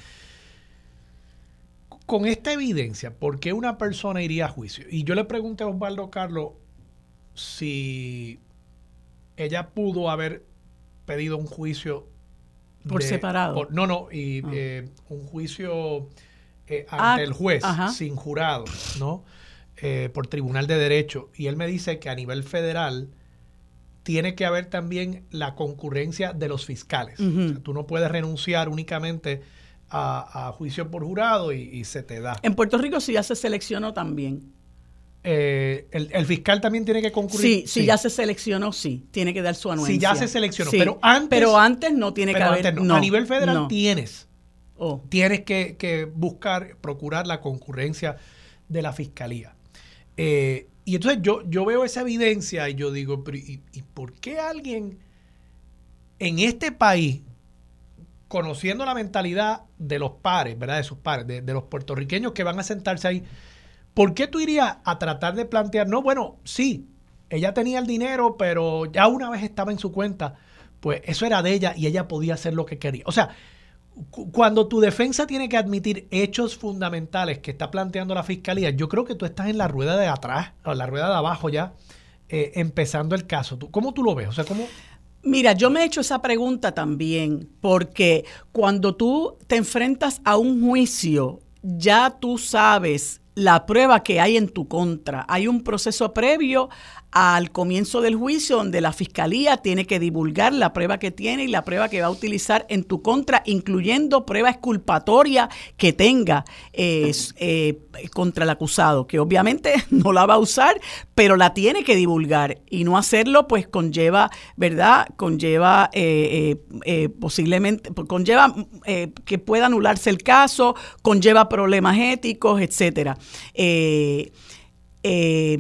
Con esta evidencia, ¿por qué una persona iría a juicio? Y yo le pregunté a Osvaldo Carlos si ella pudo haber pedido un juicio por separado. no, no, y ah. eh, un juicio eh, ante ah, el juez, sin jurado, ¿no? Eh, por tribunal de derecho. Y él me dice que a nivel federal tiene que haber también la concurrencia de los fiscales. tú no puedes renunciar únicamente a, juicio por jurado y, se te da. En Puerto Rico sí ya se seleccionó también. Eh, el, fiscal también tiene que concurrir. Sí, sí, si ya se seleccionó, sí, tiene que dar su anuencia. Sí, ya se seleccionó, pero antes pero antes no tiene que haber. a nivel federal tienes. Oh. Tienes que, buscar, procurar la concurrencia de la fiscalía. Eh, y entonces yo, yo veo esa evidencia y yo digo, ¿y, por qué alguien en este país, conociendo la mentalidad de los pares, ¿verdad? De sus pares, de, los puertorriqueños que van a sentarse ahí, ¿por qué tú irías a tratar de plantear, no, bueno, sí, ella tenía el dinero, pero ya una vez estaba en su cuenta, pues eso era de ella y ella podía hacer lo que quería. O sea, cuando tu defensa tiene que admitir hechos fundamentales que está planteando la fiscalía, yo creo que tú estás en la rueda de atrás, o la rueda de abajo ya, eh, empezando el caso. ¿Cómo tú lo ves? O sea, ¿cómo, Mira, yo me he hecho esa pregunta también, porque cuando tú te enfrentas a un juicio, ya tú sabes la prueba que hay en tu contra. Hay un proceso previo al comienzo del juicio donde la fiscalía tiene que divulgar la prueba que tiene y la prueba que va a utilizar en tu contra, incluyendo prueba exculpatoria que tenga eh, contra el acusado, que obviamente no la va a usar, pero la tiene que divulgar y no hacerlo pues conlleva, ¿verdad? Conlleva eh, eh, posiblemente, conlleva que pueda anularse el caso, conlleva problemas éticos, etcétera. Eh,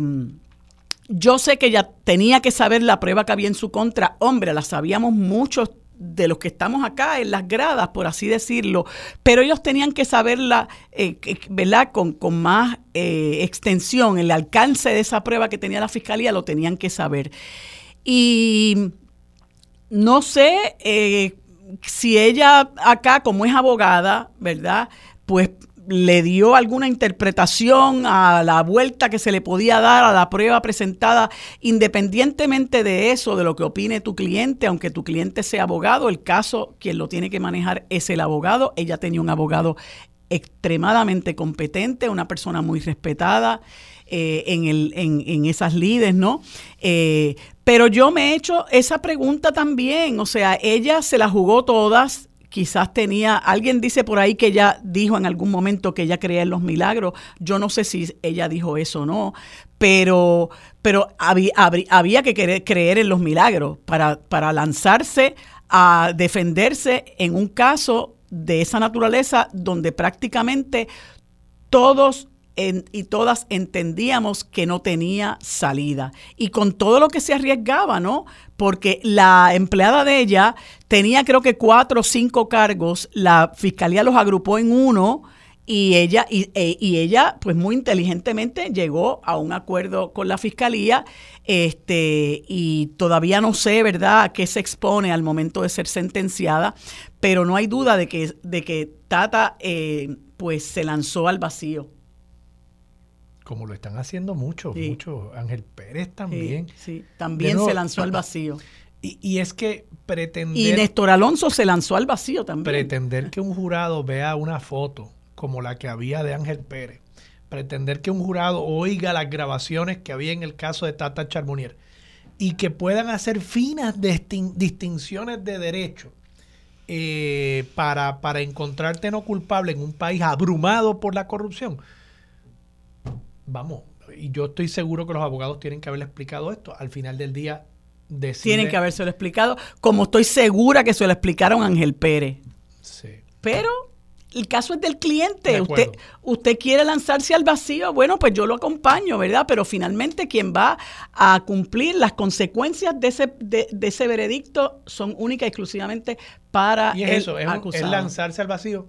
yo sé que ella tenía que saber la prueba que había en su contra. Hombre, la sabíamos muchos de los que estamos acá en las gradas, por así decirlo, pero ellos tenían que saberla, eh, ¿verdad?, con, con más eh, extensión, el alcance de esa prueba que tenía la fiscalía lo tenían que saber. Y no sé eh, si ella acá, como es abogada, ¿verdad?, pues le dio alguna interpretación a la vuelta que se le podía dar a la prueba presentada, independientemente de eso, de lo que opine tu cliente, aunque tu cliente sea abogado, el caso quien lo tiene que manejar es el abogado. Ella tenía un abogado extremadamente competente, una persona muy respetada eh, en, el, en, en, esas lides, ¿no? Eh, pero yo me he hecho esa pregunta también, o sea, ella se la jugó todas, quizás tenía, alguien dice por ahí que ella dijo en algún momento que ella creía en los milagros, yo no sé si ella dijo eso o no, pero, pero había, que creer en los milagros para, para lanzarse a defenderse en un caso de esa naturaleza donde prácticamente todos y todas entendíamos que no tenía salida. Y con todo lo que se arriesgaba, ¿no? Porque la empleada de ella tenía creo que cuatro o cinco cargos, la fiscalía los agrupó en uno y ella, y, e, y, ella, pues muy inteligentemente llegó a un acuerdo con la fiscalía, este, y todavía no sé, ¿verdad?, a qué se expone al momento de ser sentenciada, pero no hay duda de que, de que Tata, eh, pues se lanzó al vacío como lo están haciendo muchos, muchos. Ángel Pérez también. Sí, también se lanzó al vacío. Y, es que pretender... Y Néstor Alonso se lanzó al vacío también. Pretender que un jurado vea una foto como la que había de Ángel Pérez, pretender que un jurado oiga las grabaciones que había en el caso de Tata Charbonnier y que puedan hacer finas distinciones de derecho eh, para, para encontrarte no culpable en un país abrumado por la corrupción vamos, y yo estoy seguro que los abogados tienen que haberle explicado esto. Al final del día, decide... Tienen que haberse lo explicado, como estoy segura que se lo explicaron a Ángel Pérez. Sí. Pero el caso es del cliente. Usted, usted quiere lanzarse al vacío, bueno, pues yo lo acompaño, ¿verdad? Pero finalmente quien va a cumplir las consecuencias de ese, de, ese veredicto son únicas y exclusivamente para y es eso, es, lanzarse al vacío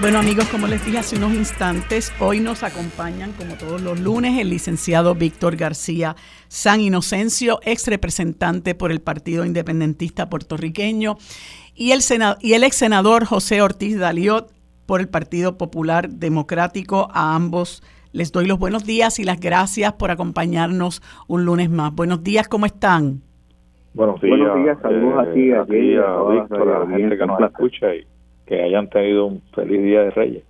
Bueno amigos, como les dije hace unos instantes, hoy nos acompañan como todos los lunes el licenciado Víctor García San Inocencio, ex representante por el Partido Independentista Puertorriqueño, y el, y el ex senador José Ortiz Daliot, por el Partido Popular Democrático. A ambos les doy los buenos días y las gracias por acompañarnos un lunes más. Buenos días, ¿cómo están? Buenos días. Buenos días, saludos aquí, a, aquí, a, Víctor, a la gente que nos escucha y que hayan tenido un feliz Día de Reyes.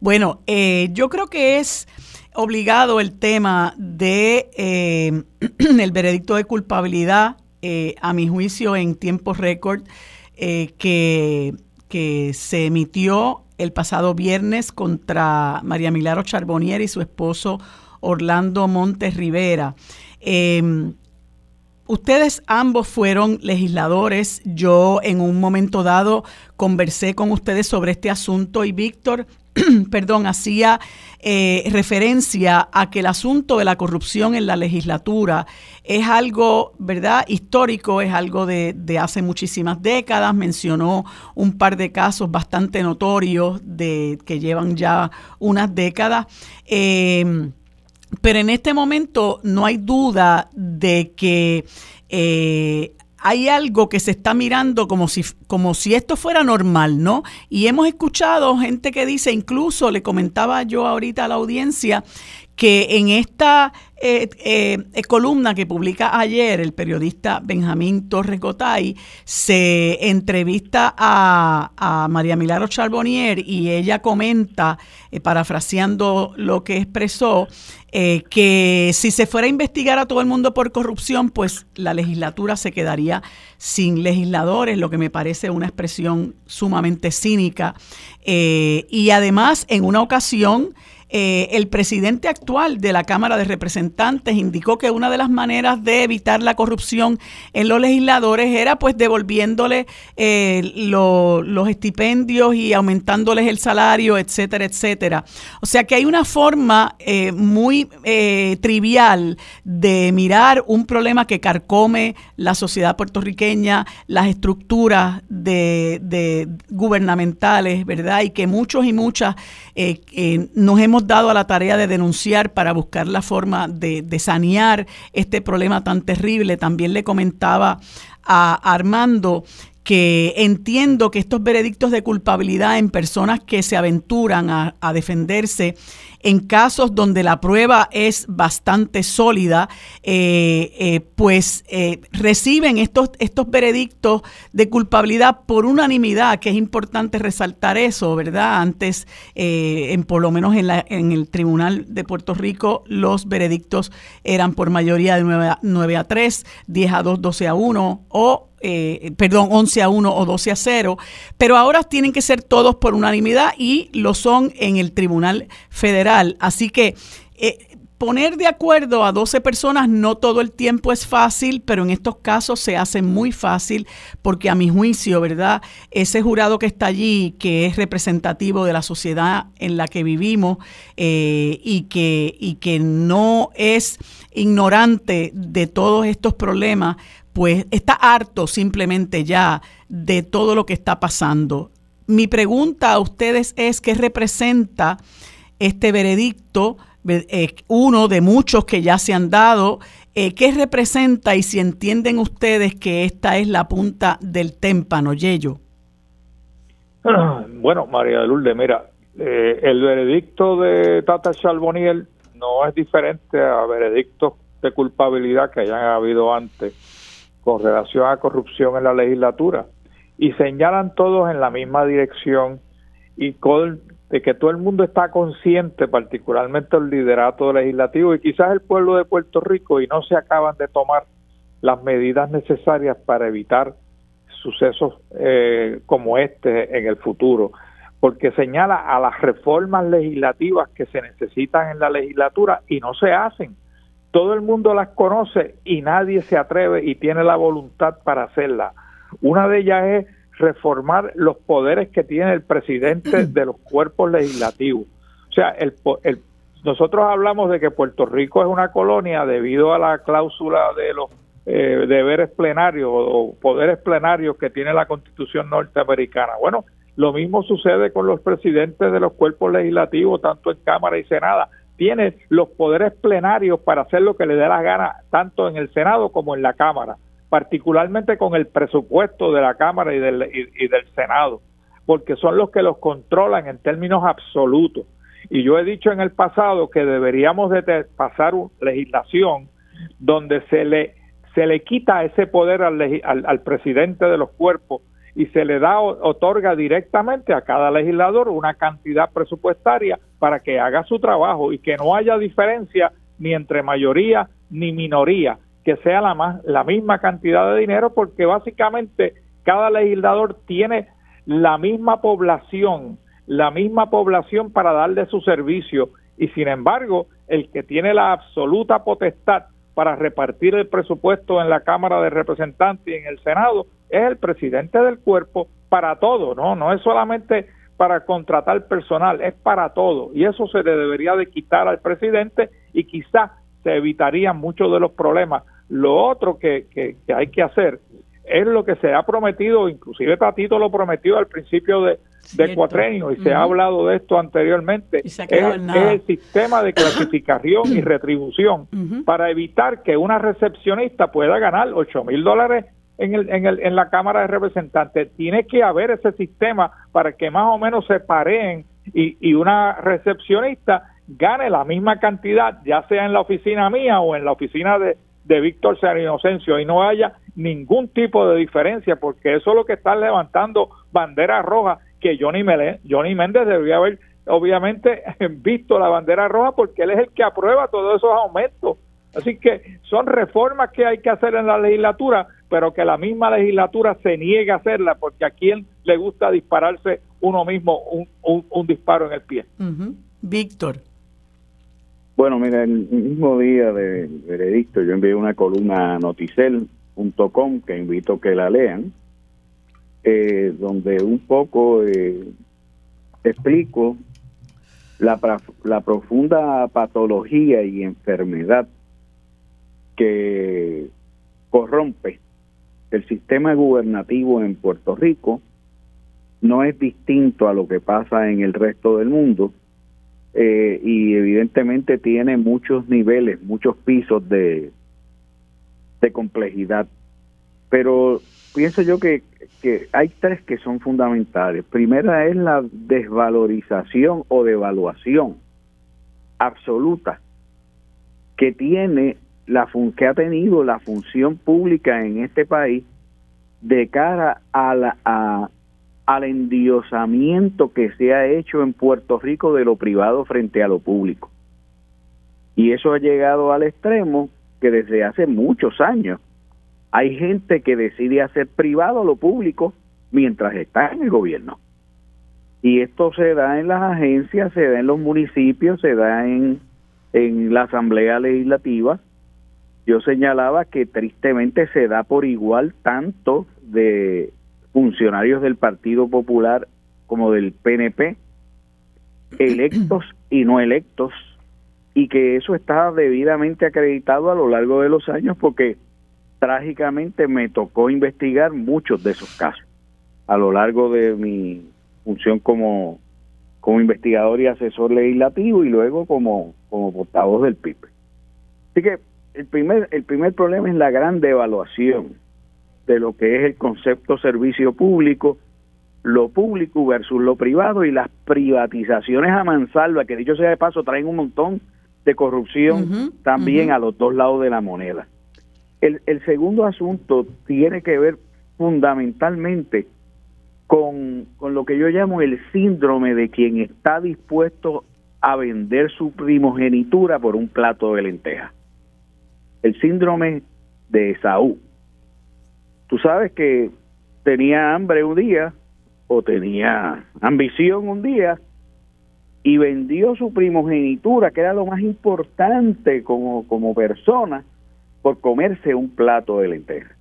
Bueno, eh, yo creo que es obligado el tema de eh, el veredicto de culpabilidad, eh, a mi juicio, en tiempo récord, que que se emitió el pasado viernes contra María Milaro Charbonnier y su esposo Orlando Montes Rivera. Em, ustedes ambos fueron legisladores. Yo en un momento dado conversé con ustedes sobre este asunto y Víctor perdón, hacía eh, referencia a que el asunto de la corrupción en la legislatura es algo, ¿verdad?, histórico, es algo de, hace muchísimas décadas. Mencionó un par de casos bastante notorios de que llevan ya unas décadas. Eh, pero en este momento no hay duda de que eh, hay algo que se está mirando como si, como si esto fuera normal, ¿no? Y hemos escuchado gente que dice, incluso le comentaba yo ahorita a la audiencia, que en esta eh, eh, columna que publica ayer el periodista Benjamín Torres Gotay se entrevista a, María Milagro Charbonnier y ella comenta, eh, parafraseando lo que expresó, que si se fuera a investigar a todo el mundo por corrupción, pues la legislatura se quedaría sin legisladores, lo que me parece una expresión sumamente cínica. y además, en una ocasión, eh, el presidente actual de la Cámara de Representantes indicó que una de las maneras de evitar la corrupción en los legisladores era pues devolviéndole eh, los estipendios y aumentándoles el salario, etcétera, etcétera. O sea que hay una forma eh, muy trivial de mirar un problema que carcome la sociedad puertorriqueña, las estructuras de, gubernamentales, ¿verdad? Y que muchos y muchas nos hemos dado a la tarea de denunciar para buscar la forma de, de sanear este problema tan terrible. También le comentaba a Armando que entiendo que estos veredictos de culpabilidad en personas que se aventuran a defenderse en casos donde la prueba es bastante sólida, eh, eh, pues eh, reciben estos, estos veredictos de culpabilidad por unanimidad, que es importante resaltar eso, ¿verdad? Antes, en, por lo menos en, la, en el Tribunal de Puerto Rico, los veredictos eran por mayoría de 9 a, 9 a 3, 10 a 2, 12 a 1 o eh, perdón, 11 a 1 o 12 a 0, pero ahora tienen que ser todos por unanimidad y lo son en el Tribunal Federal. Así que eh, poner de acuerdo a 12 personas no todo el tiempo es fácil, pero en estos casos se hace muy fácil porque a mi juicio, ¿verdad? Ese jurado que está allí, que es representativo de la sociedad en la que vivimos eh, y, que, y que no es ignorante de todos estos problemas, pues está harto simplemente ya de todo lo que está pasando. Mi pregunta a ustedes es qué representa este veredicto, eh, uno de muchos que ya se han dado, eh, qué representa y si entienden ustedes que esta es la punta del témpano, Yello. Bueno, María de Lourdes, mira, eh, el veredicto de Tata Charboniel no es diferente a veredictos de culpabilidad que hayan habido antes con relación a corrupción en la legislatura y señalan todos en la misma dirección y con, de que todo el mundo está consciente, particularmente el liderato legislativo y quizás el pueblo de Puerto Rico y no se acaban de tomar las medidas necesarias para evitar sucesos eh, como este en el futuro, porque señala a las reformas legislativas que se necesitan en la legislatura y no se hacen todo el mundo las conoce y nadie se atreve y tiene la voluntad para hacerla. Una de ellas es reformar los poderes que tiene el presidente de los cuerpos legislativos. O sea, el, nosotros hablamos de que Puerto Rico es una colonia debido a la cláusula de los eh, deberes plenarios o poderes plenarios que tiene la Constitución norteamericana. Bueno, lo mismo sucede con los presidentes de los cuerpos legislativos, tanto en Cámara y Senada tiene los poderes plenarios para hacer lo que le dé la gana, tanto en el Senado como en la Cámara, particularmente con el presupuesto de la Cámara y del, y, del Senado, porque son los que los controlan en términos absolutos. Y yo he dicho en el pasado que deberíamos de pasar legislación donde se le se le quita ese poder al, al, al presidente de los cuerpos y se le da, otorga directamente a cada legislador una cantidad presupuestaria para que haga su trabajo y que no haya diferencia ni entre mayoría ni minoría, que sea la, más, la misma cantidad de dinero porque básicamente cada legislador tiene la misma población, la misma población para darle su servicio. Y sin embargo el que tiene la absoluta potestad para repartir el presupuesto en la Cámara de Representantes y en el Senado es el presidente del cuerpo para todo, no, no es solamente para contratar personal, es para todo. Y eso se le debería de quitar al presidente y quizás se evitarían muchos de los problemas. Lo otro que, que, hay que hacer es lo que se ha prometido, inclusive Tatito lo prometió al principio de, de cuatrenio y se ha hablado de esto anteriormente, es, el sistema de clasificación y retribución para evitar que una recepcionista pueda ganar 8 mil dólares en, el, en, el, en la Cámara de Representantes. Tiene que haber ese sistema para que más o menos se pareen y, y una recepcionista gane la misma cantidad, ya sea en la oficina mía o en la oficina de, Víctor San Inocencio, y no haya ningún tipo de diferencia, porque eso es lo que está levantando bandera roja, que Johnny, Mele, Johnny Méndez debería haber obviamente visto la bandera roja porque él es el que aprueba todos esos aumentos. Así que son reformas que hay que hacer en la legislatura, pero que la misma legislatura se niega a hacerla porque a quien le gusta dispararse uno mismo un, un, disparo en el pie. Víctor. Bueno, mira, el mismo día del veredicto yo envié una columna a noticel.com que invito que la lean, eh, donde un poco eh, explico la, la profunda patología y enfermedad que corrompe el sistema gubernativo en Puerto Rico no es distinto a lo que pasa en el resto del mundo eh, y evidentemente tiene muchos niveles, muchos pisos de, de complejidad. Pero pienso yo que, que hay tres que son fundamentales. Primera es la desvalorización o devaluación absoluta que tiene la que ha tenido la función pública en este país de cara a la, a, al endiosamiento que se ha hecho en Puerto Rico de lo privado frente a lo público. Y eso ha llegado al extremo que desde hace muchos años hay gente que decide hacer privado lo público mientras está en el gobierno. Y esto se da en las agencias, se da en los municipios, se da en, en la Asamblea Legislativa. Yo señalaba que tristemente se da por igual tanto de funcionarios del Partido Popular como del PNP, electos y no electos, y que eso está debidamente acreditado a lo largo de los años porque trágicamente me tocó investigar muchos de esos casos a lo largo de mi función como, como investigador y asesor legislativo y luego como, como portavoz del PIB. Así que el primer, el primer problema es la gran devaluación de lo que es el concepto servicio público, lo público versus lo privado y las privatizaciones a mansalva, que dicho sea de paso, traen un montón de corrupción también a los dos lados de la moneda. El, el segundo asunto tiene que ver fundamentalmente con, con lo que yo llamo el síndrome de quien está dispuesto a vender su primogenitura por un plato de lenteja. El síndrome de Esaú tú sabes que tenía hambre un día o tenía ambición un día y vendió su primogenitura, que era lo más importante como, como persona, por comerse un plato de lentejas.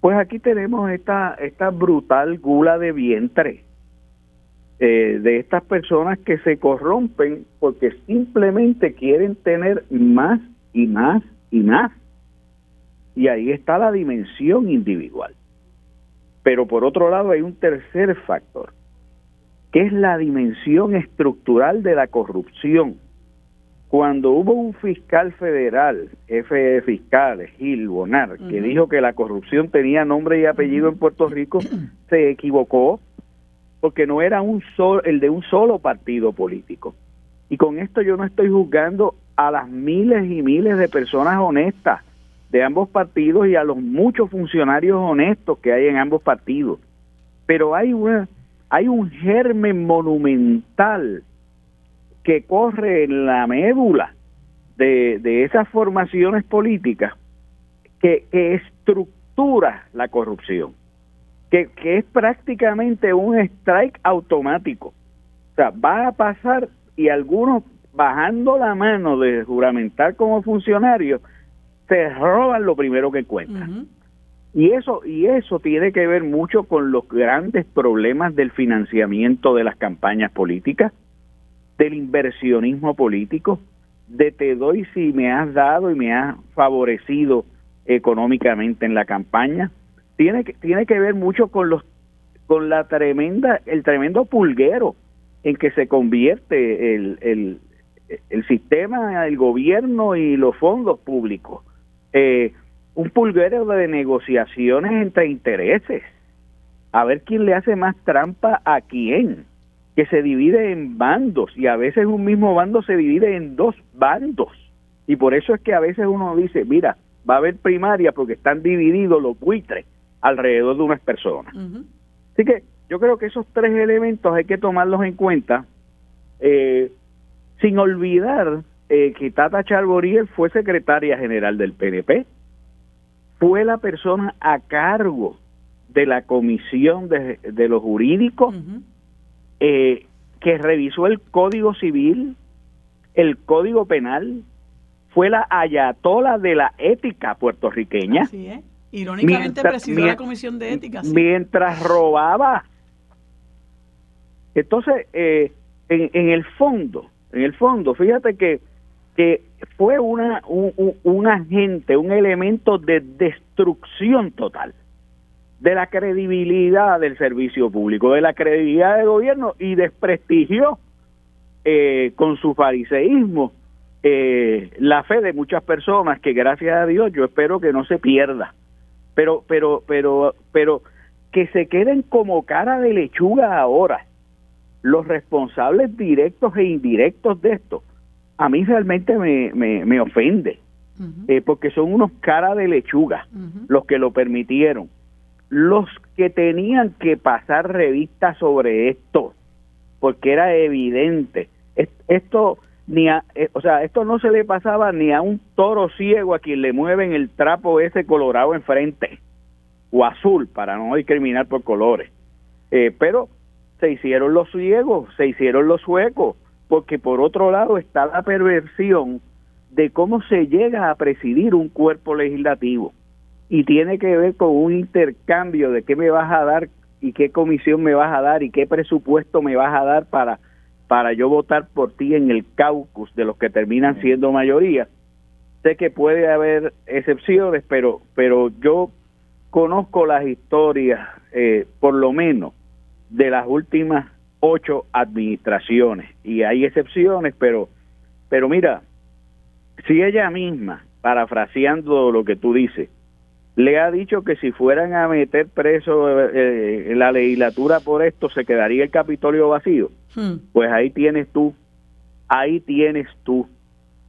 Pues aquí tenemos esta, esta brutal gula de vientre eh, de estas personas que se corrompen porque simplemente quieren tener más y más y más. Y ahí está la dimensión individual. Pero por otro lado hay un tercer factor, que es la dimensión estructural de la corrupción. Cuando hubo un fiscal federal, jefe de fiscales, Gil Bonar, que dijo que la corrupción tenía nombre y apellido en Puerto Rico, se equivocó porque no era un solo, el de un solo partido político. Y con esto yo no estoy juzgando a las miles y miles de personas honestas de ambos partidos y a los muchos funcionarios honestos que hay en ambos partidos. Pero hay una hay un germen monumental que corre en la médula de, de esas formaciones políticas que, que estructura la corrupción, que, que es prácticamente un strike automático. O sea, va a pasar y algunos bajando la mano de juramentar como funcionarios, se roban lo primero que encuentran. Y eso y eso tiene que ver mucho con los grandes problemas del financiamiento de las campañas políticas, del inversionismo político, de te doy si me has dado y me has favorecido económicamente en la campaña. Tiene que tiene que ver mucho con los con la tremenda el tremendo pulguero en que se convierte el, el, el sistema, el gobierno y los fondos públicos eh, un pulguero de negociaciones entre intereses, a ver quién le hace más trampa a quién, que se divide en bandos y a veces un mismo bando se divide en dos bandos. Y por eso es que a veces uno dice, mira, va a haber primaria porque están divididos los buitres alrededor de unas personas. Así que yo creo que esos tres elementos hay que tomarlos en cuenta, eh, sin olvidar eh, que Tata Charboriel fue secretaria general del PNP, fue la persona a cargo de la comisión de, de los jurídicos eh, que revisó el Código Civil, el Código Penal, fue la ayatola de la ética puertorriqueña. Así Irónicamente presidió la comisión de ética. Mientras robaba. Entonces, eh, en, en el fondo, en el fondo, fíjate que que fue una, un, agente, un elemento de destrucción total de la credibilidad del servicio público, de la credibilidad del gobierno y desprestigió eh, con su fariseísmo eh, la fe de muchas personas que gracias a Dios yo espero que no se pierda. Pero pero pero pero que se queden como cara de lechuga ahora los responsables directos e indirectos de esto a mí realmente me, me, ofende eh, porque son unos cara de lechuga los que lo permitieron. Los que tenían que pasar revista sobre esto porque era evidente esto ni a, eh, o sea, esto no se le pasaba ni a un toro ciego a quien le mueven el trapo ese colorado enfrente o azul para no discriminar por colores. Eh, pero se hicieron los ciegos, se hicieron los suecos, porque por otro lado está la perversión de cómo se llega a presidir un cuerpo legislativo y tiene que ver con un intercambio de qué me vas a dar y qué comisión me vas a dar y qué presupuesto me vas a dar para para yo votar por ti en el caucus de los que terminan siendo mayoría. Sé que puede haber excepciones, pero, pero yo conozco las historias, eh, por lo menos, de las últimas ocho administraciones. Y hay excepciones, pero, pero mira, si ella misma, parafraseando lo que tú dices, le ha dicho que si fueran a meter preso eh, en la legislatura por esto, se quedaría el Capitolio vacío. Hmm. Pues ahí tienes tú, ahí tienes tú.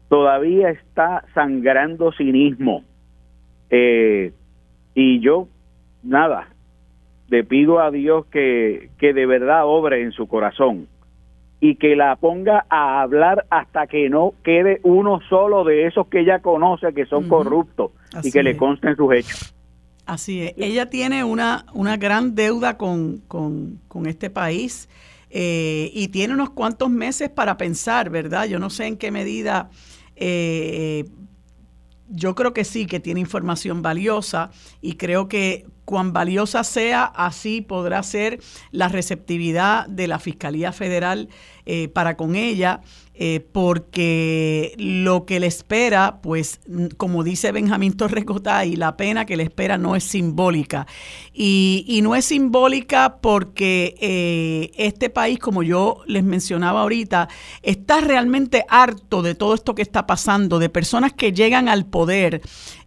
Todavía está sangrando cinismo. Eh, y yo, nada, le pido a Dios que, que de verdad obre en su corazón y que la ponga a hablar hasta que no quede uno solo de esos que ella conoce que son corruptos y que le consten sus hechos. Así es. Ella tiene una, una gran deuda con, este país eh, y tiene unos cuantos meses para pensar, ¿verdad? Yo no sé en qué medida eh, yo creo que sí, que tiene información valiosa y creo que cuán valiosa sea, así podrá ser la receptividad de la Fiscalía Federal eh, para con ella, eh, porque lo que le espera, pues como dice Benjamín y la pena que le espera no es simbólica. Y, no es simbólica porque eh, este país, como yo les mencionaba ahorita, está realmente harto de todo esto que está pasando, de personas que llegan al poder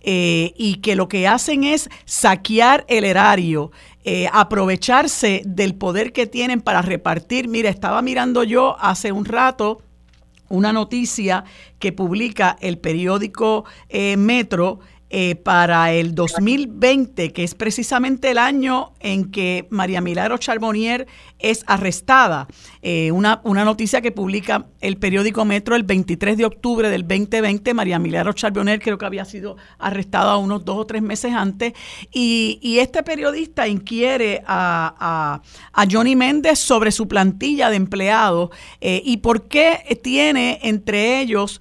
y que lo que hacen es saquear el erario. Eh, aprovecharse del poder que tienen para repartir. Mira, estaba mirando yo hace un rato una noticia que publica el periódico eh, Metro eh, para el 2020, que es precisamente el año en que María Milagro Charbonnier es arrestada. Eh, una, una, noticia que publica el periódico Metro el 23 de octubre del 2020. María Milagro Charbonnier creo que había sido arrestada unos dos o tres meses antes. Y, este periodista inquiere a, Johnny Méndez sobre su plantilla de empleados eh, y por qué tiene entre ellos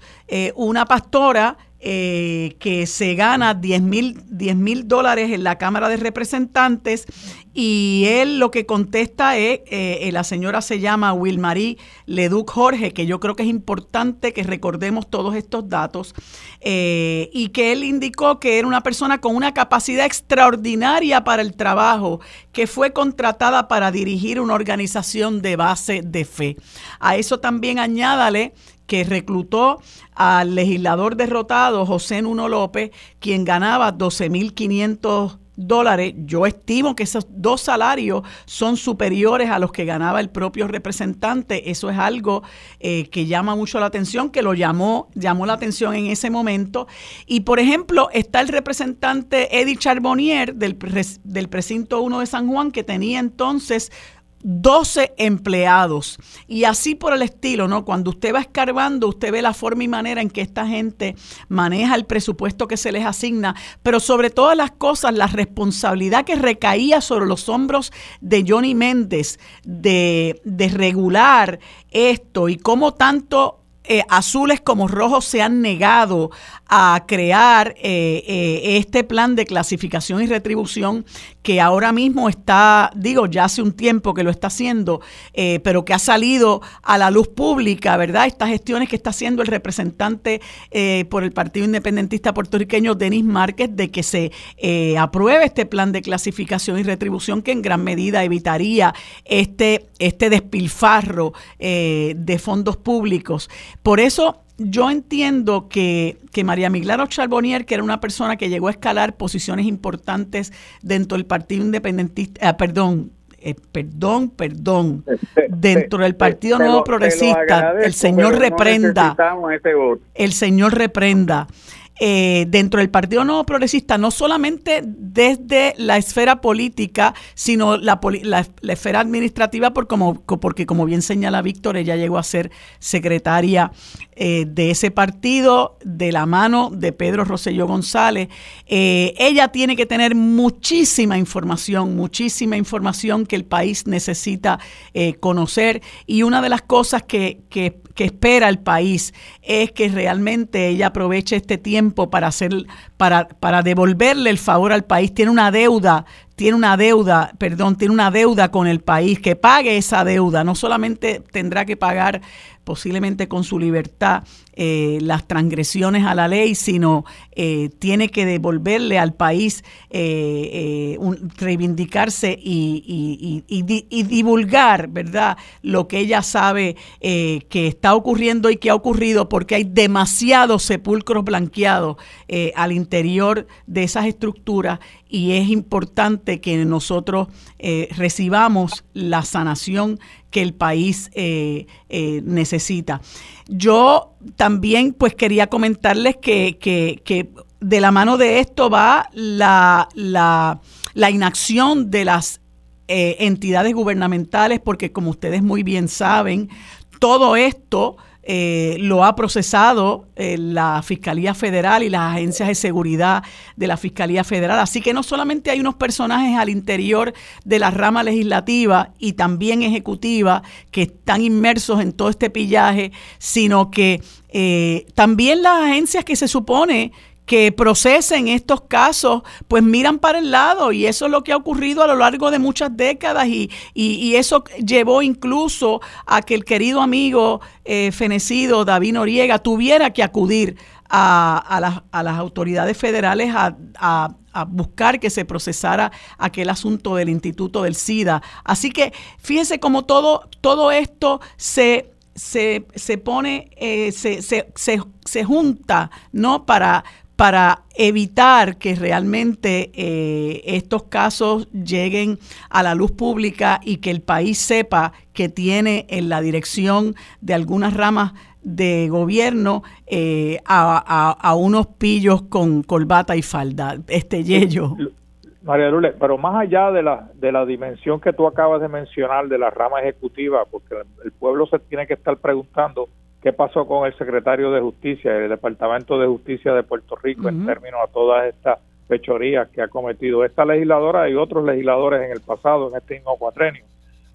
una pastora eh, que se gana 10 mil dólares en la Cámara de Representantes y él lo que contesta es, eh, la señora se llama Wilmarie Leduc Jorge, que yo creo que es importante que recordemos todos estos datos, eh, y que él indicó que era una persona con una capacidad extraordinaria para el trabajo, que fue contratada para dirigir una organización de base de fe. A eso también añádale que reclutó al legislador derrotado José Nuno López, quien ganaba 12.500 dólares. Yo estimo que esos dos salarios son superiores a los que ganaba el propio representante. Eso es algo eh, que llama mucho la atención, que lo llamó, llamó la atención en ese momento. Y por ejemplo, está el representante Eddie Charbonnier del, del precinto 1 de San Juan, que tenía entonces 12 empleados. Y así por el estilo, ¿no? Cuando usted va escarbando, usted ve la forma y manera en que esta gente maneja el presupuesto que se les asigna, pero sobre todas las cosas, la responsabilidad que recaía sobre los hombros de Johnny Méndez de, regular esto y cómo tanto eh, azules como rojos se han negado a crear eh, eh, este plan de clasificación y retribución que ahora mismo está, digo, ya hace un tiempo que lo está haciendo, pero que ha salido a la luz pública, ¿verdad? Estas gestiones que está haciendo el representante por el Partido Independentista puertorriqueño, Denis Márquez, de que se apruebe este plan de clasificación y retribución que en gran medida evitaría este, este despilfarro de fondos públicos. Por eso yo entiendo que, que María Miglaro Charbonnier, que era una persona que llegó a escalar posiciones importantes dentro del Partido Independentista, ah, perdón, eh, perdón, perdón, dentro del Partido Nuevo Progresista, el señor reprenda, el señor reprenda eh, dentro del Partido Nuevo Progresista, no solamente desde la esfera política, sino la, esfera administrativa, porque como bien señala Víctor, ella llegó a ser secretaria eh, de ese partido de la mano de Pedro Rosselló González. Eh, ella tiene que tener muchísima información, muchísima información que el país necesita conocer y una de las cosas que espera el país es que realmente ella aproveche este tiempo para hacer para, para devolverle el favor al país. Tiene una deuda, tiene una deuda, perdón, tiene una deuda con el país, que pague esa deuda. No solamente tendrá que pagar posiblemente con su libertad eh, las transgresiones a la ley, sino eh, tiene que devolverle al país, eh, reivindicarse y, y, divulgar, ¿verdad?, lo que ella sabe que está ocurriendo y que ha ocurrido porque hay demasiados sepulcros blanqueados al interior de esas estructuras y es importante que nosotros recibamos la sanación que el país eh, eh, necesita. Yo también pues quería comentarles que, que, de la mano de esto va la, la, la inacción de las eh, entidades gubernamentales, porque como ustedes muy bien saben, todo esto eh, lo ha procesado eh, la Fiscalía Federal y las agencias de seguridad de la Fiscalía Federal. Así que no solamente hay unos personajes al interior de la rama legislativa y también ejecutiva que están inmersos en todo este pillaje, sino que eh, también las agencias que se supone que procesen estos casos, pues miran para el lado y eso es lo que ha ocurrido a lo largo de muchas décadas y, y, eso llevó incluso a que el querido amigo eh, fenecido David Noriega tuviera que acudir a, a, a las autoridades federales a, a, buscar que se procesara aquel asunto del Instituto del SIDA. Así que fíjese cómo todo, todo esto se, se, se pone, eh, se, se junta, ¿no? Para, para evitar que realmente eh, estos casos lleguen a la luz pública y que el país sepa que tiene en la dirección de algunas ramas de gobierno eh, a, unos pillos con colbata y falda, este yello. María Lule, pero más allá de la, de la dimensión que tú acabas de mencionar de la rama ejecutiva, porque el pueblo se tiene que estar preguntando qué pasó con el secretario de Justicia el Departamento de Justicia de Puerto Rico en términos a todas estas fechorías que ha cometido esta legisladora y otros legisladores en el pasado, en este mismo cuatrenio.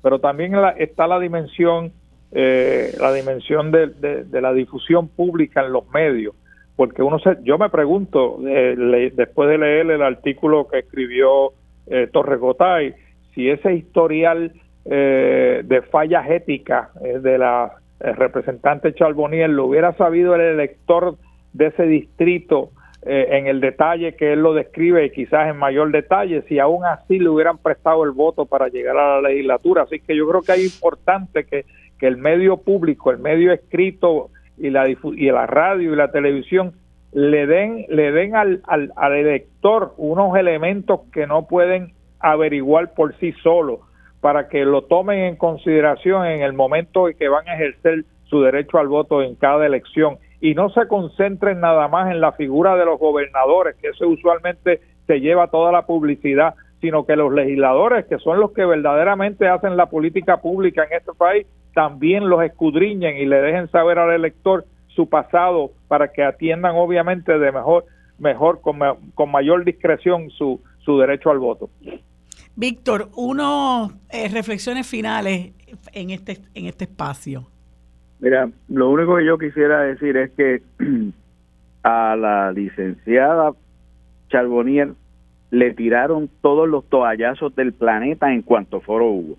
Pero también está la dimensión, eh, la dimensión de, la difusión pública en los medios, porque uno se, yo me pregunto, eh, después de leer el artículo que escribió eh, Torres Gotay, si ese historial eh, de fallas éticas de la el representante Charboniel lo hubiera sabido el elector de ese distrito eh, en el detalle que él lo describe y quizás en mayor detalle, si aún así le hubieran prestado el voto para llegar a la legislatura. Así que yo creo que es importante que, que el medio público, el medio escrito y la, y la radio y la televisión le den, le den al, al, al elector unos elementos que no pueden averiguar por sí solos para que lo tomen en consideración en el momento en que van a ejercer su derecho al voto en cada elección y no se concentren nada más en la figura de los gobernadores, que eso usualmente se lleva toda la publicidad, sino que los legisladores, que son los que verdaderamente hacen la política pública en este país, también los escudriñen y le dejen saber al elector su pasado para que atiendan obviamente de mejor, mejor con, con mayor discreción su, su derecho al voto. Víctor, unas eh, reflexiones finales en este, en este espacio. Mira, lo único que yo quisiera decir es que a la licenciada Charbonnier le tiraron todos los toallazos del planeta en cuanto foro hubo.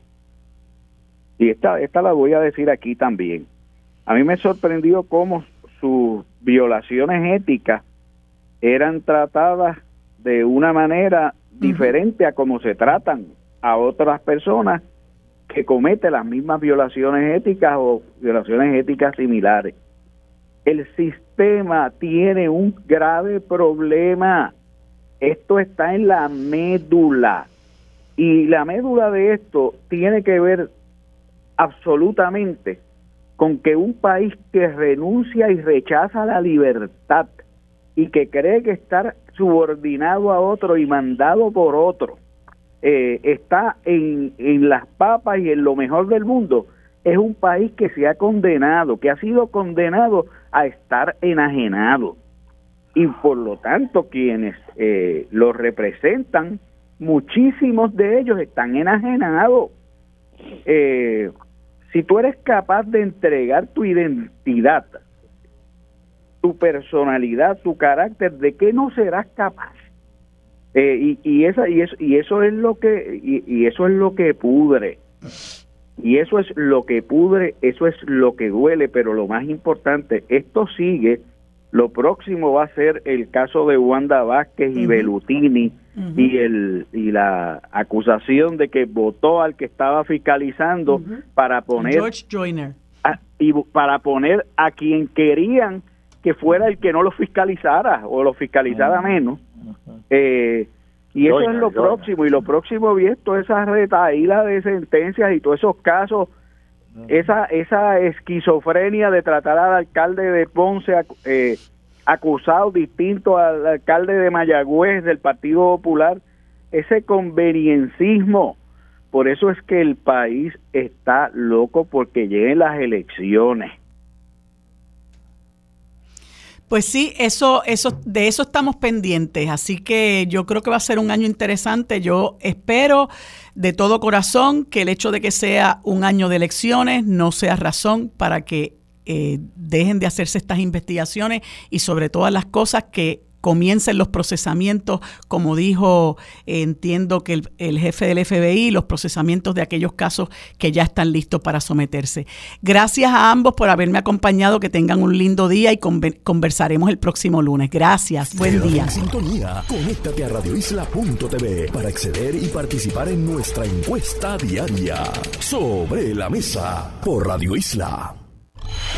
Y esta, esta la voy a decir aquí también. A mí me sorprendió cómo sus violaciones éticas eran tratadas de una manera diferente a como se tratan a otras personas que cometen las mismas violaciones éticas o violaciones éticas similares. El sistema tiene un grave problema. Esto está en la médula. Y la médula de esto tiene que ver absolutamente con que un país que renuncia y rechaza la libertad y que cree que estar subordinado a otro y mandado por otro eh, está en, en las papas y en lo mejor del mundo, es un país que se ha condenado, que ha sido condenado a estar enajenado. Y por lo tanto, quienes eh, lo representan, muchísimos de ellos están enajenados. Eh, si tú eres capaz de entregar tu identidad, tu personalidad, tu carácter, ¿de qué no serás capaz? Eh, y, y, esa, y, eso, y eso es lo que y, eso es lo que pudre. Y eso es lo que pudre eso es lo que duele pero lo más importante esto sigue. Lo próximo va a ser el caso de Wanda Vázquez y Belutini y el y la acusación de que votó al que estaba fiscalizando para poner George Joyner. y para poner a quien querían que fuera el que no lo fiscalizara o lo fiscalizara menos eh, y eso es lo próximo, y lo próximo visto esa retaída de sentencias y todos esos casos, esa, esa esquizofrenia de tratar al alcalde de Ponce eh, acusado distinto al alcalde de Mayagüez del Partido Popular, ese conveniencismo. Por eso es que el país está loco porque lleguen las elecciones. Pues sí, eso, eso, de eso estamos pendientes. Así que yo creo que va a ser un año interesante. Yo espero de todo corazón que el hecho de que sea un año de elecciones no sea razón para que eh, dejen de hacerse estas investigaciones y sobre todas las cosas que comiencen los procesamientos, como dijo, entiendo que el, jefe del FBI, los procesamientos de aquellos casos que ya están listos para someterse. Gracias a ambos por haberme acompañado, que tengan un lindo día y conversaremos el próximo lunes. Gracias, buen día. En sintonía, conéctate a radioisla.tv para acceder y participar en nuestra encuesta diaria sobre la mesa por Radio Isla.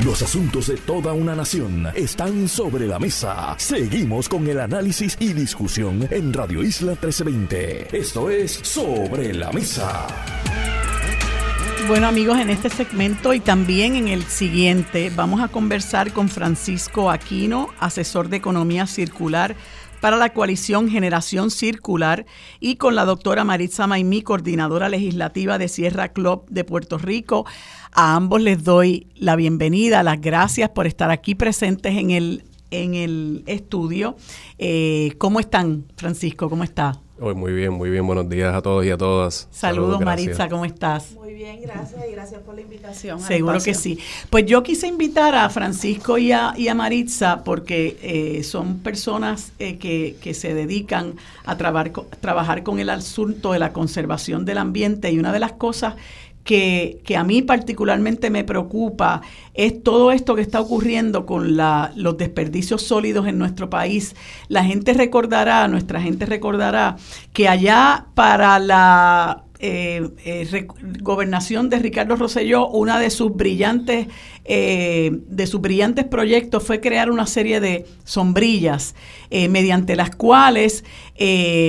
Los asuntos de toda una nación están sobre la mesa. Seguimos con el análisis y discusión en Radio Isla 1320. Esto es Sobre la Mesa. Bueno amigos, en este segmento y también en el siguiente vamos a conversar con Francisco Aquino, asesor de economía circular para la coalición Generación Circular y con la doctora Maritza Maimí, coordinadora legislativa de Sierra Club de Puerto Rico. A ambos les doy la bienvenida, las gracias por estar aquí presentes en el, en el estudio. Eh, ¿Cómo están, Francisco? ¿Cómo está? Muy bien, muy bien. Buenos días a todos y a todas. Saludos, Maritza, ¿cómo estás? Muy bien, gracias y gracias por la invitación. Seguro que sí. Pues yo quise invitar a Francisco y a, y a Maritza porque eh, son personas eh, que, que, se dedican a trabajar, trabajar con el asunto de la conservación del ambiente y una de las cosas que, a mí particularmente me preocupa es todo esto que está ocurriendo con la, los desperdicios sólidos en nuestro país. La gente recordará, nuestra gente recordará que allá para la eh, eh, gobernación de Ricardo Rosselló, una de sus brillantes, eh, de sus brillantes proyectos fue crear una serie de sombrillas mediante las cuales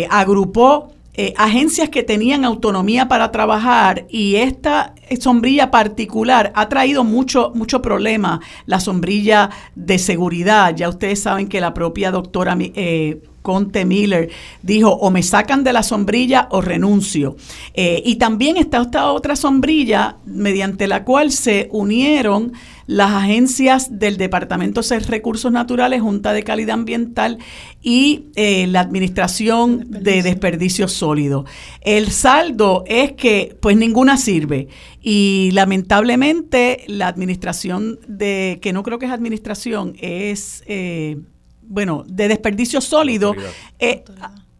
agrupó eh, agencias que tenían autonomía para trabajar y esta sombrilla particular ha traído mucho, mucho problema, la sombrilla de seguridad. Ya ustedes saben que la propia doctora eh, Conte Miller, dijo o me sacan de la sombrilla o renuncio. Eh, y también está esta otra sombrilla mediante la cual se unieron las agencias del Departamento de Recursos Naturales, Junta de Calidad Ambiental y eh, la Administración de Desperdicios Sólidos. El saldo es que pues ninguna sirve y lamentablemente la administración de, que no creo que es administración, es... Eh, bueno, de desperdicios sólidos, eh,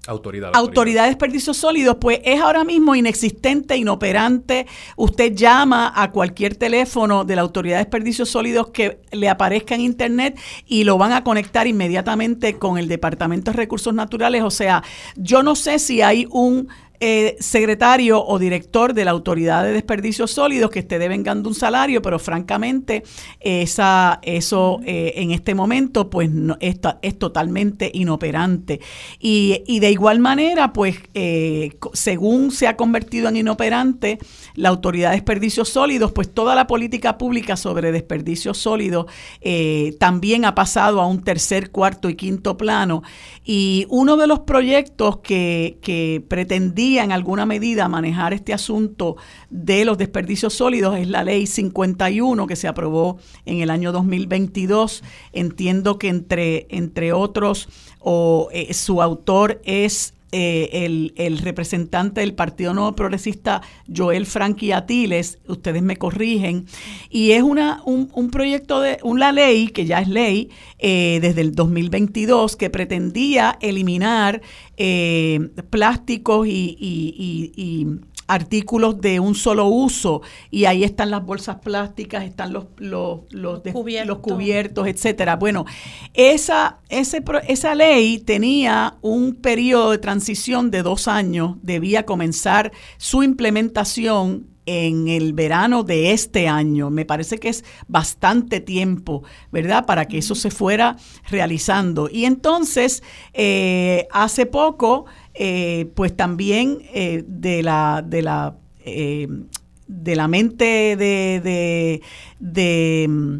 Autoridad, autoridad. de desperdicios sólidos, pues es ahora mismo inexistente, inoperante. Usted llama a cualquier teléfono de la autoridad de desperdicios sólidos que le aparezca en internet y lo van a conectar inmediatamente con el Departamento de Recursos Naturales. O sea, yo no sé si hay un eh, secretario o director de la Autoridad de Desperdicios Sólidos que esté devengando un salario, pero francamente esa, eso eh, en este momento pues no, esto, es totalmente inoperante. Y, y de igual manera, pues eh, según se ha convertido en inoperante la Autoridad de Desperdicios Sólidos, pues toda la política pública sobre desperdicios sólidos también ha pasado a un tercer, cuarto y quinto plano. Y uno de los proyectos que, que pretendía en alguna medida manejar este asunto de los desperdicios sólidos es la ley 51 que se aprobó en el año 2022. Entiendo que entre, entre otros, o, eh, su autor es eh, el, representante del Partido Nuevo Progresista, Joel Franqui Atiles, ustedes me corrigen, y es una, un, proyecto de una ley, que ya es ley, eh, desde el 2022, que pretendía eliminar eh, plásticos y artículos de un solo uso y ahí están las bolsas plásticas, están los, los, los, cubiertos. etcétera. Bueno, esa, ese, esa ley tenía un periodo de transición de dos años, debía comenzar su implementación en el verano de este año. Me parece que es bastante tiempo, ¿verdad?, para que eso se fuera realizando. Y entonces, eh, hace poco, eh, pues también eh, de la, de la, eh, de la mente de, de, mm,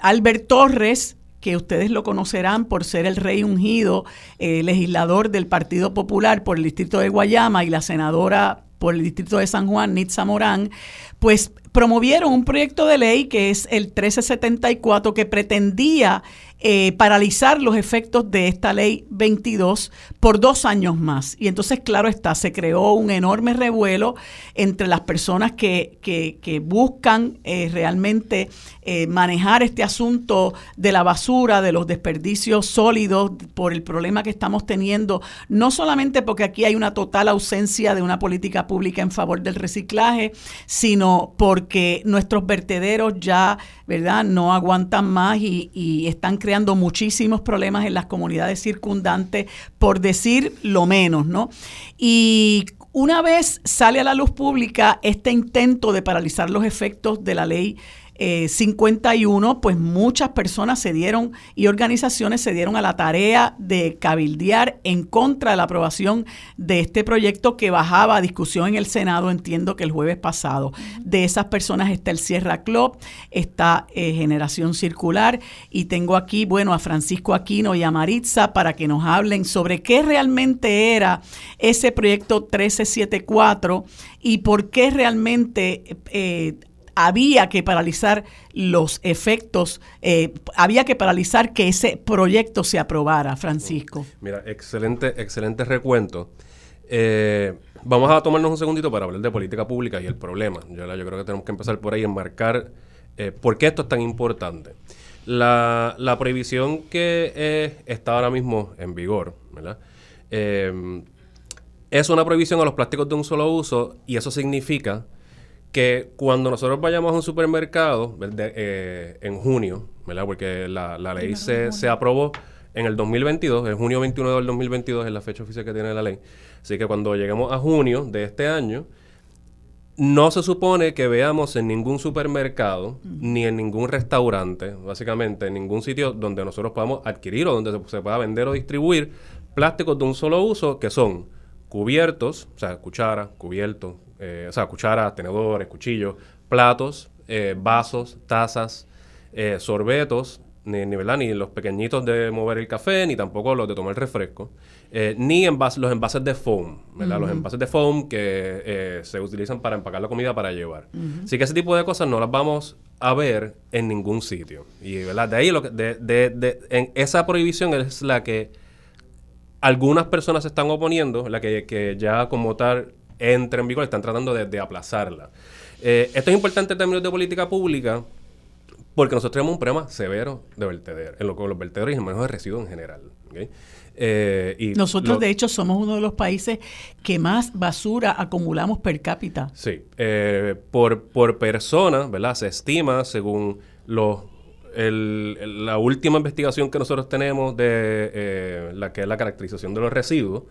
Albert Torres, que ustedes lo conocerán por ser el rey ungido, legislador del Partido Popular por el distrito de Guayama y la senadora por el distrito de San Juan, Nitza Morán, pues promovieron un proyecto de ley que es el 1374 que pretendía eh, paralizar los efectos de esta ley 22 por dos años más. Y entonces, claro está, se creó un enorme revuelo entre las personas que, que, buscan eh, realmente eh, manejar este asunto de la basura, de los desperdicios sólidos, por el problema que estamos teniendo, no solamente porque aquí hay una total ausencia de una política pública en favor del reciclaje, sino porque nuestros vertederos ya, ¿verdad?, no aguantan más y, y están creando muchísimos problemas en las comunidades circundantes, por decir lo menos, ¿no? Y una vez sale a la luz pública este intento de paralizar los efectos de la ley 51, eh, pues muchas personas se dieron y organizaciones se dieron a la tarea de cabildear en contra de la aprobación de este proyecto que bajaba a discusión en el Senado, entiendo que el jueves pasado. De esas personas está el Sierra Club, está eh, Generación Circular y tengo aquí, bueno, a Francisco Aquino y a Maritza para que nos hablen sobre qué realmente era ese proyecto 1374 y por qué realmente eh, había que paralizar los efectos, eh, había que paralizar que ese proyecto se aprobara, Francisco. Mira, excelente, excelente recuento. Eh, vamos a tomarnos un segundito para hablar de política pública y el problema. Yo, creo que tenemos que empezar por ahí, enmarcar eh, por qué esto es tan importante. La, la prohibición que está ahora mismo en vigor, ¿verdad? es una prohibición a los plásticos de un solo uso y eso significa que cuando nosotros vayamos a un supermercado eh, en junio, ¿verdad? Porque la, ley se, se, aprobó en el 2022, en junio 21 del 2022 es la fecha oficial que tiene la ley. Así que cuando lleguemos a junio de este año, no se supone que veamos en ningún supermercado ni en ningún restaurante, básicamente en ningún sitio donde nosotros podamos adquirir o donde se, se pueda vender o distribuir plásticos de un solo uso que son cubiertos, o sea, cuchara, cubierto, eh, o sea, cucharas, tenedores, cuchillos, platos, eh, vasos, tazas, eh, sorbetos ni, ni, ¿verdad? ni los pequeñitos de mover el café, ni tampoco los de tomar refresco, eh, ni los envases de foam, ¿verdad? Los envases de foam que eh, se utilizan para empacar la comida para llevar. Así que ese tipo de cosas no las vamos a ver en ningún sitio. Y ¿verdad? de ahí lo que, de, de, de, en esa prohibición es la que algunas personas se están oponiendo, la que, que ya como tal entre en vigor, están tratando de, de aplazarla. Eh, esto es importante en términos de política pública porque nosotros tenemos un problema severo de vertedero, en lo que los vertederos y el manejo de residuos en general. Eh, y nosotros, de hecho, somos uno de los países que más basura acumulamos per cápita. Sí, eh, por, por persona, ¿verdad? Se estima, según los el, la última investigación que nosotros tenemos de eh, la que es la caracterización de los residuos,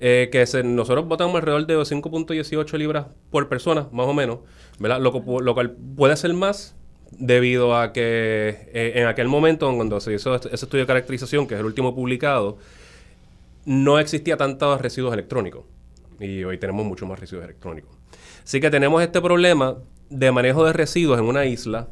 eh, que nosotros botamos alrededor de 5.18 libras por persona, más o menos, ¿verdad? Lo, lo cual puede ser más debido a que eh, en aquel momento, cuando se hizo ese estudio de caracterización, que es el último publicado, no existía tantos residuos electrónicos. Y hoy tenemos mucho más residuos electrónicos. Así que tenemos este problema de manejo de residuos en una isla.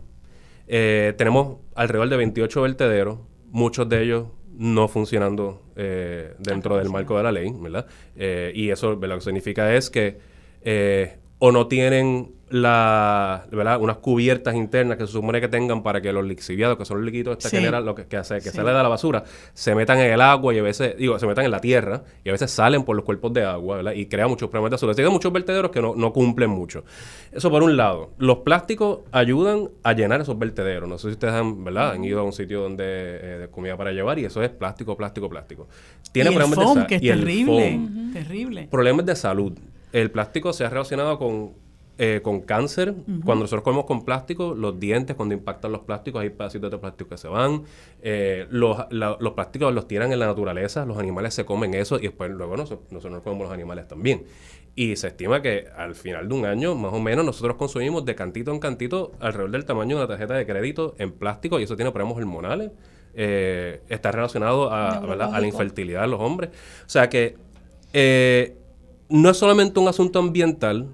Eh, tenemos alrededor de 28 vertederos, muchos de ellos no funcionando eh, dentro del marco de la ley, ¿verdad? Eh, y eso lo que significa es que eh, o no tienen la, ¿verdad? unas cubiertas internas que se supone que tengan para que los lixiviados, que son los líquidos este que generan, lo que, que, hace, que sale de la basura, se metan en el agua y a veces, digo, se metan en la tierra y a veces salen por los cuerpos de agua, ¿verdad? Y crea muchos problemas de azúcar. Así que hay muchos vertederos que no, no, cumplen mucho. Eso por un lado. Los plásticos ayudan a llenar esos vertederos. No sé si ustedes han, ¿verdad? Han ido a un sitio donde eh, de comida para llevar y eso es plástico, plástico, plástico. Tiene y problemas el foam, de que es terrible, uh -huh. terrible. Problemas de salud. El plástico se ha relacionado con eh, con cáncer. Uh -huh. Cuando nosotros comemos con plástico, los dientes, cuando impactan los plásticos, hay pedacitos de plástico que se van. Eh, los, la, los, plásticos los tiran en la naturaleza, los animales se comen eso y después luego nosotros, nosotros nos comemos los animales también. Y se estima que al final de un año, más o menos, nosotros consumimos de cantito en cantito alrededor del tamaño de una tarjeta de crédito en plástico y eso tiene problemas hormonales. Eh, está relacionado a, a, la infertilidad de los hombres. O sea que eh, no es solamente un asunto ambiental,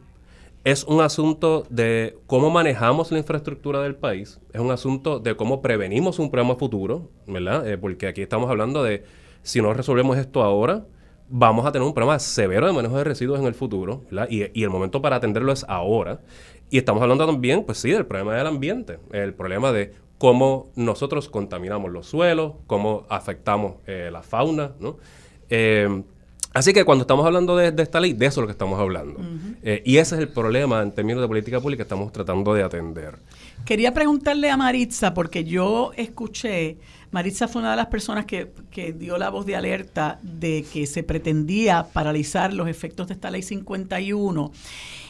es un asunto de cómo manejamos la infraestructura del país, es un asunto de cómo prevenimos un problema futuro, ¿verdad? Eh, porque aquí estamos hablando de si no resolvemos esto ahora, vamos a tener un problema severo de manejo de residuos en el futuro, ¿verdad? Y, el momento para atenderlo es ahora. Y estamos hablando también, pues sí, del problema del ambiente, el problema de cómo nosotros contaminamos los suelos, cómo afectamos eh, la fauna, ¿no? Eh, Así que cuando estamos hablando de, de, esta ley, de eso es lo que estamos hablando. Uh -huh. eh, y ese es el problema en términos de política pública que estamos tratando de atender. Quería preguntarle a Maritza, porque yo escuché, Maritza fue una de las personas que, que, dio la voz de alerta de que se pretendía paralizar los efectos de esta ley 51.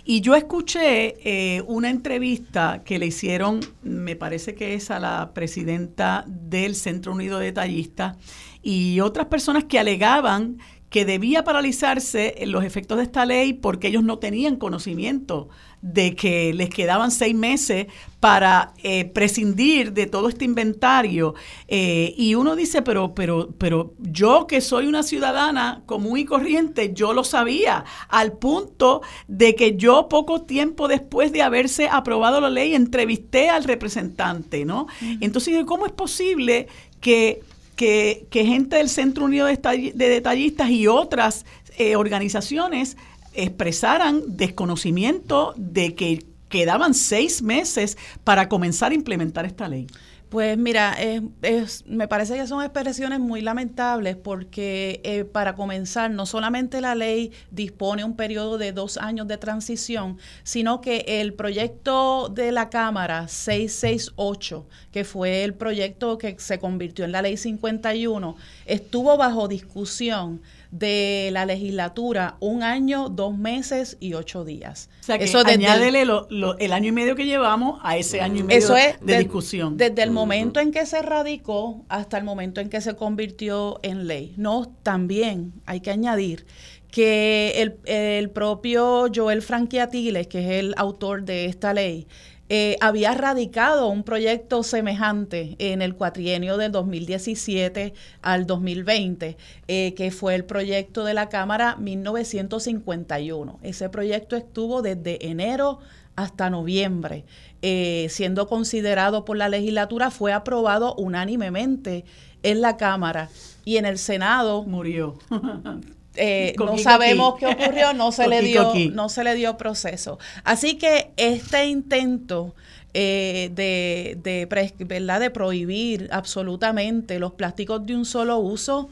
Y yo escuché eh, una entrevista que le hicieron, me parece que es a la presidenta del Centro Unido de Detallistas, y otras personas que alegaban que debía paralizarse los efectos de esta ley porque ellos no tenían conocimiento de que les quedaban seis meses para eh, prescindir de todo este inventario. Eh, y uno dice, pero, pero, pero yo que soy una ciudadana común y corriente, yo lo sabía, al punto de que yo poco tiempo después de haberse aprobado la ley entrevisté al representante, ¿no? Entonces, ¿cómo es posible que que, que gente del Centro Unido de, de Detallistas y otras eh, organizaciones expresaran desconocimiento de que quedaban seis meses para comenzar a implementar esta ley. Pues mira, es, me parece que son expresiones muy lamentables porque eh, para comenzar, no solamente la ley dispone un periodo de dos años de transición, sino que el proyecto de la Cámara 668, que fue el proyecto que se convirtió en la ley 51, estuvo bajo discusión de la legislatura un año, dos meses y ocho días. O sea, que eso añádele el, lo, lo, el año y medio que llevamos a ese año y medio eso es de, de, discusión. Desde el momento en que se radicó hasta el momento en que se convirtió en ley. No, también hay que añadir que el, el propio Joel Franquiatiles, que es el autor de esta ley, eh, había radicado un proyecto semejante en el cuatrienio del 2017 al 2020, eh, que fue el proyecto de la Cámara 1951. Ese proyecto estuvo desde enero hasta noviembre, eh, siendo considerado por la legislatura, fue aprobado unánimemente en la Cámara y en el Senado murió. Eh, no sabemos qué ocurrió, no se le dio, no se le dio proceso. Así que este intento eh, de, de, ¿verdad? de prohibir absolutamente los plásticos de un solo uso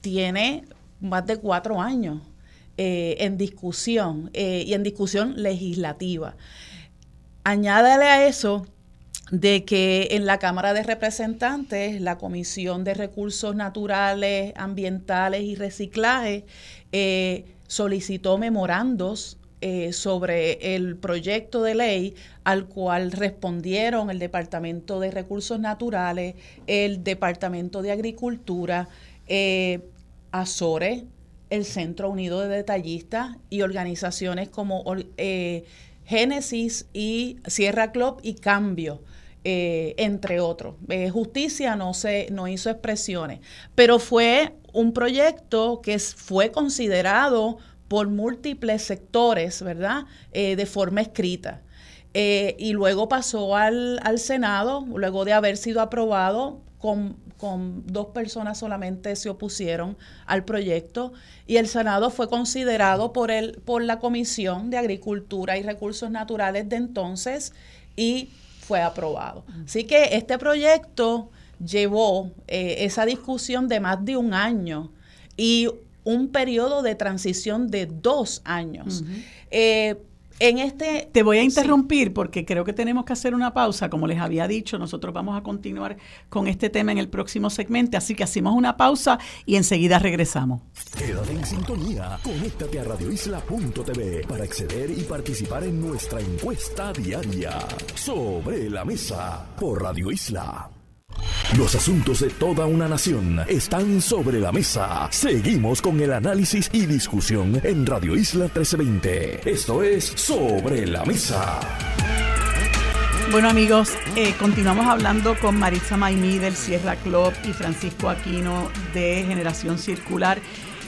tiene más de cuatro años eh, en discusión y en discusión legislativa. Añádale a eso de que en la Cámara de Representantes, la Comisión de Recursos Naturales, Ambientales y Reciclaje eh, solicitó memorandos eh, sobre el proyecto de ley al cual respondieron el Departamento de Recursos Naturales, el Departamento de Agricultura, eh, Azores, el Centro Unido de Detallistas y organizaciones como Génesis y Sierra Club y Cambio. Eh, entre otros. Eh, justicia no, se, no hizo expresiones, pero fue un proyecto que fue considerado por múltiples sectores, ¿verdad? Eh, de forma escrita. y luego pasó al, al, Senado, luego de haber sido aprobado, con, con, dos personas solamente se opusieron al proyecto, y el Senado fue considerado por, el, por la Comisión de Agricultura y Recursos Naturales de entonces y fue aprobado. Así que este proyecto llevó eh, esa discusión de más de un año y un periodo de transición de dos años. En este, Te voy a interrumpir porque creo que tenemos que hacer una pausa. Como les había dicho, nosotros vamos a continuar con este tema en el próximo segmento, así que hacemos una pausa y enseguida regresamos. Quédate en sintonía, conéctate a radioisla.tv para acceder y participar en nuestra encuesta diaria sobre la mesa por Radio Isla. Los asuntos de toda una nación están sobre la mesa. Seguimos con el análisis y discusión en Radio Isla 1320. Esto es Sobre la Mesa. Bueno amigos, eh, continuamos hablando con Maritza Maimí del Sierra Club y Francisco Aquino de Generación Circular.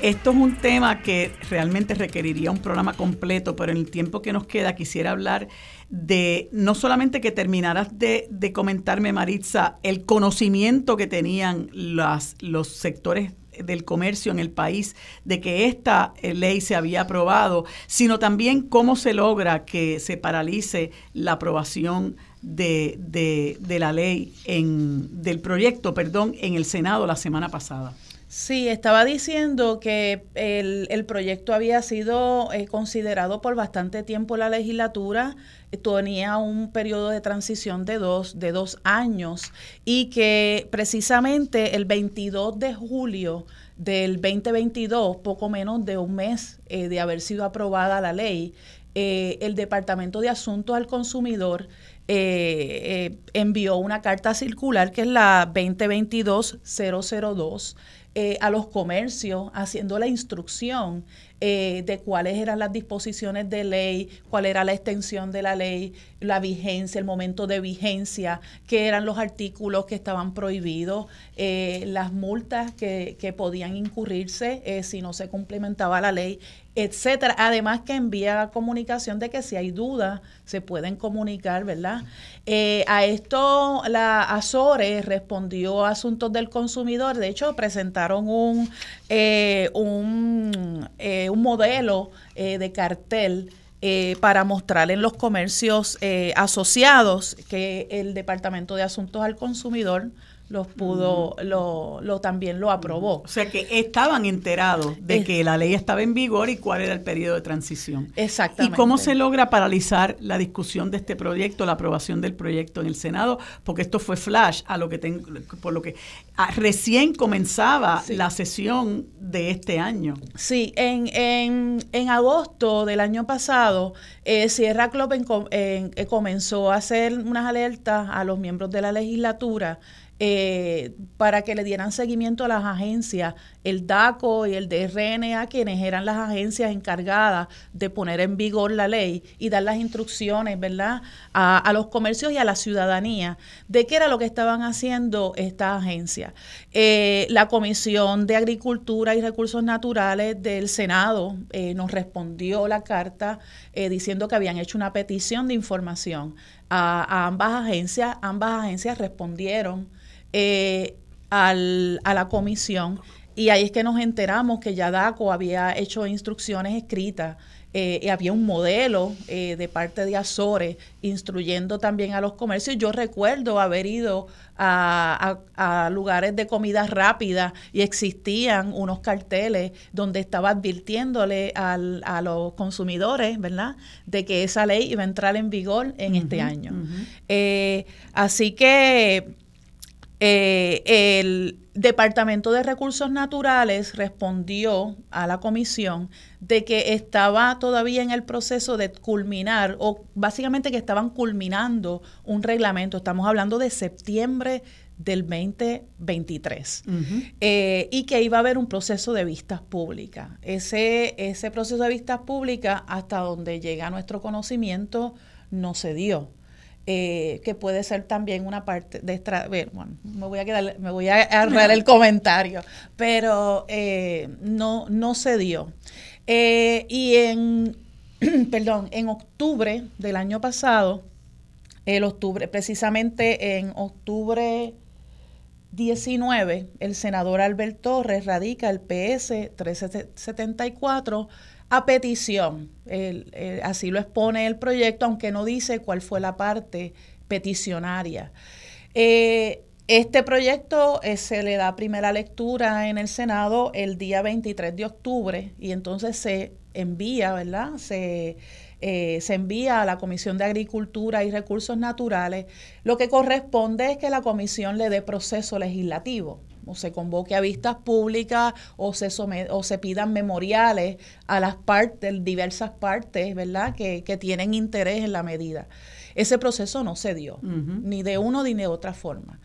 Esto es un tema que realmente requeriría un programa completo, pero en el tiempo que nos queda quisiera hablar de no solamente que terminaras de, comentarme, Maritza, el conocimiento que tenían las, los sectores del comercio en el país de que esta eh, ley se había aprobado, sino también cómo se logra que se paralice la aprobación de, de, de la ley en, del proyecto, perdón, en el Senado la semana pasada. Sí, estaba diciendo que el, proyecto había sido eh, considerado por bastante tiempo en la legislatura, tenía un periodo de transición de dos, de dos años y que precisamente el 22 de julio del 2022, poco menos de un mes eh, de haber sido aprobada la ley, eh, el Departamento de Asuntos al Consumidor envió una carta circular que es la 2022-002 eh, a los comercios haciendo la instrucción eh, de cuáles eran las disposiciones de ley, cuál era la extensión de la ley, la vigencia, el momento de vigencia, qué eran los artículos que estaban prohibidos, eh, las multas que, que podían incurrirse si no se cumplimentaba la ley, etcétera. Además que envía comunicación de que si hay dudas se pueden comunicar, ¿verdad? Eh, a esto la Azores respondió a Asuntos del Consumidor, de hecho presentaron un, eh, un, eh, un modelo de cartel para mostrar en los comercios asociados que el Departamento de Asuntos al Consumidor los pudo, lo, lo, también lo aprobó. O sea que estaban enterados de que la ley estaba en vigor y cuál era el periodo de transición. Exactamente. ¿Y cómo se logra paralizar la discusión de este proyecto, la aprobación del proyecto en el Senado? Porque esto fue flash a lo que tengo, por lo que recién comenzaba la sesión de este año. Sí, en, en, en agosto del año pasado, eh, Sierra Club en, eh, comenzó a hacer unas alertas a los miembros de la legislatura eh, para que le dieran seguimiento a las agencias, el DACO y el DRNA, quienes eran las agencias encargadas de poner en vigor la ley y dar las instrucciones, ¿verdad?, a, los comercios y a la ciudadanía de qué era lo que estaban haciendo estas agencias. Eh, la Comisión de Agricultura y Recursos Naturales del Senado eh, nos respondió la carta diciendo que habían hecho una petición de información a, a ambas agencias. Ambas agencias respondieron eh, al, a la comisión y ahí es que nos enteramos que ya DACO había hecho instrucciones escritas eh, y había un modelo eh, de parte de Azores instruyendo también a los comercios. Yo recuerdo haber ido a, a, lugares de comida rápida y existían unos carteles donde estaba advirtiéndole al, a los consumidores, ¿verdad?, de que esa ley iba a entrar en vigor en este año. así que eh, el Departamento de Recursos Naturales respondió a la comisión de que estaba todavía en el proceso de culminar, o básicamente que estaban culminando un reglamento. Estamos hablando de septiembre del 2023 eh, y que iba a haber un proceso de vistas públicas. Ese, ese proceso de vistas públicas, hasta donde llega nuestro conocimiento, no se dio. Eh, que puede ser también una parte de extra, bueno, me voy a quedar, me voy a agarrar el comentario, pero eh, no, no se dio. Eh, y en, perdón, en octubre del año pasado, el octubre, precisamente en octubre 19, el senador Albert Torres radica el PS 1374 a petición. así lo expone el proyecto, aunque no dice cuál fue la parte peticionaria. Eh, este proyecto eh, se le da primera lectura en el Senado el día 23 de octubre y entonces se envía, ¿verdad? Se, eh, se envía a la Comisión de Agricultura y Recursos Naturales. Lo que corresponde es que la comisión le dé proceso legislativo o se convoque a vistas públicas o se, o se pidan memoriales a las partes, diversas partes, ¿verdad?, que, tienen interés en la medida. Ese proceso no se dio, ni de uno ni de otra forma.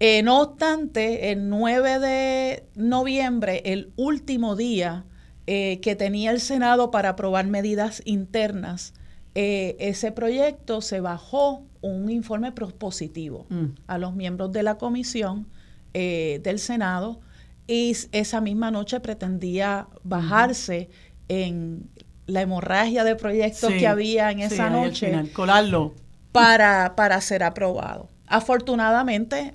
Eh, no obstante, el 9 de noviembre, el último día eh, que tenía el Senado para aprobar medidas internas, eh, ese proyecto se bajó un informe propositivo mm. a los miembros de la comisión eh, del Senado y esa misma noche pretendía bajarse en la hemorragia de proyectos que había en esa noche Para, para ser aprobado. Afortunadamente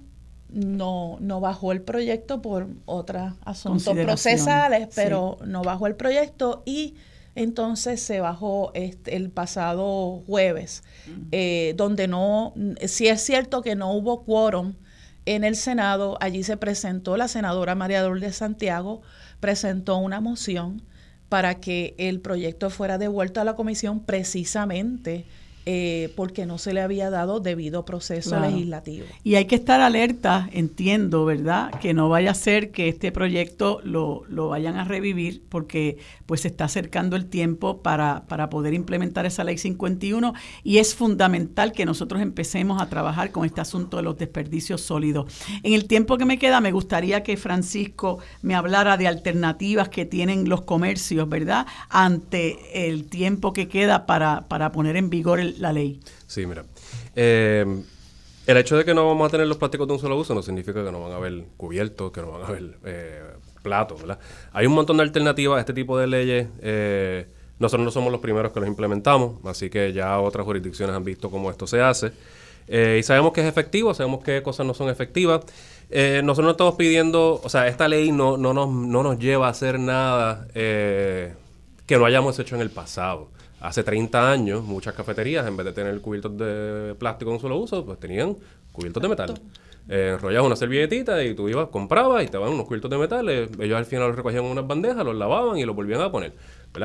no, no bajó el proyecto por otros asuntos procesales, pero no bajó el proyecto y entonces se bajó este, el pasado jueves, eh, donde no, si es cierto que no hubo quórum en el Senado, allí se presentó la senadora María de Santiago, presentó una moción para que el proyecto fuera devuelto a la comisión precisamente eh, porque no se le había dado debido proceso legislativo. Y hay que estar alerta, entiendo, ¿verdad? Que no vaya a ser que este proyecto lo, lo vayan a revivir porque pues se está acercando el tiempo para, para poder implementar esa ley 51 y es fundamental que nosotros empecemos a trabajar con este asunto de los desperdicios sólidos. En el tiempo que me queda me gustaría que Francisco me hablara de alternativas que tienen los comercios, ¿verdad? Ante el tiempo que queda para, para poner en vigor el la ley. Sí, mira. Eh, el hecho de que no vamos a tener los plásticos de un solo uso no significa que no van a haber cubiertos, que no van a haber eh, platos, ¿verdad? Hay un montón de alternativas a este tipo de leyes. Eh, nosotros no somos los primeros que los implementamos, así que ya otras jurisdicciones han visto cómo esto se hace. y sabemos que es efectivo, sabemos qué cosas no son efectivas. nosotros no estamos pidiendo, o sea, esta ley no, no, nos, no nos lleva a hacer nada que no hayamos hecho en el pasado. Hace 30 años, muchas cafeterías, en vez de tener cubiertos de plástico de un solo uso, pues tenían cubiertos de metal. Eh, enrollabas una servilletita y tú ibas, comprabas y te daban unos cubiertos de metal. Eh, ellos al final los recogían en unas bandejas, los lavaban y los volvían a poner.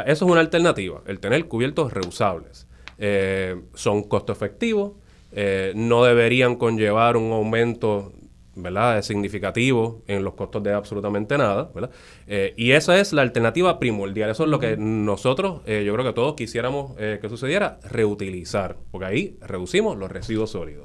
Eso es una alternativa, el tener cubiertos reusables. Eh, son costo efectivos, no deberían conllevar un aumento ¿verdad? Es significativo en los costos de absolutamente nada, ¿verdad? Eh, y esa es la alternativa primordial. Eso es lo que nosotros, eh, yo creo que todos quisiéramos eh, que sucediera, reutilizar, porque ahí reducimos los residuos sólidos.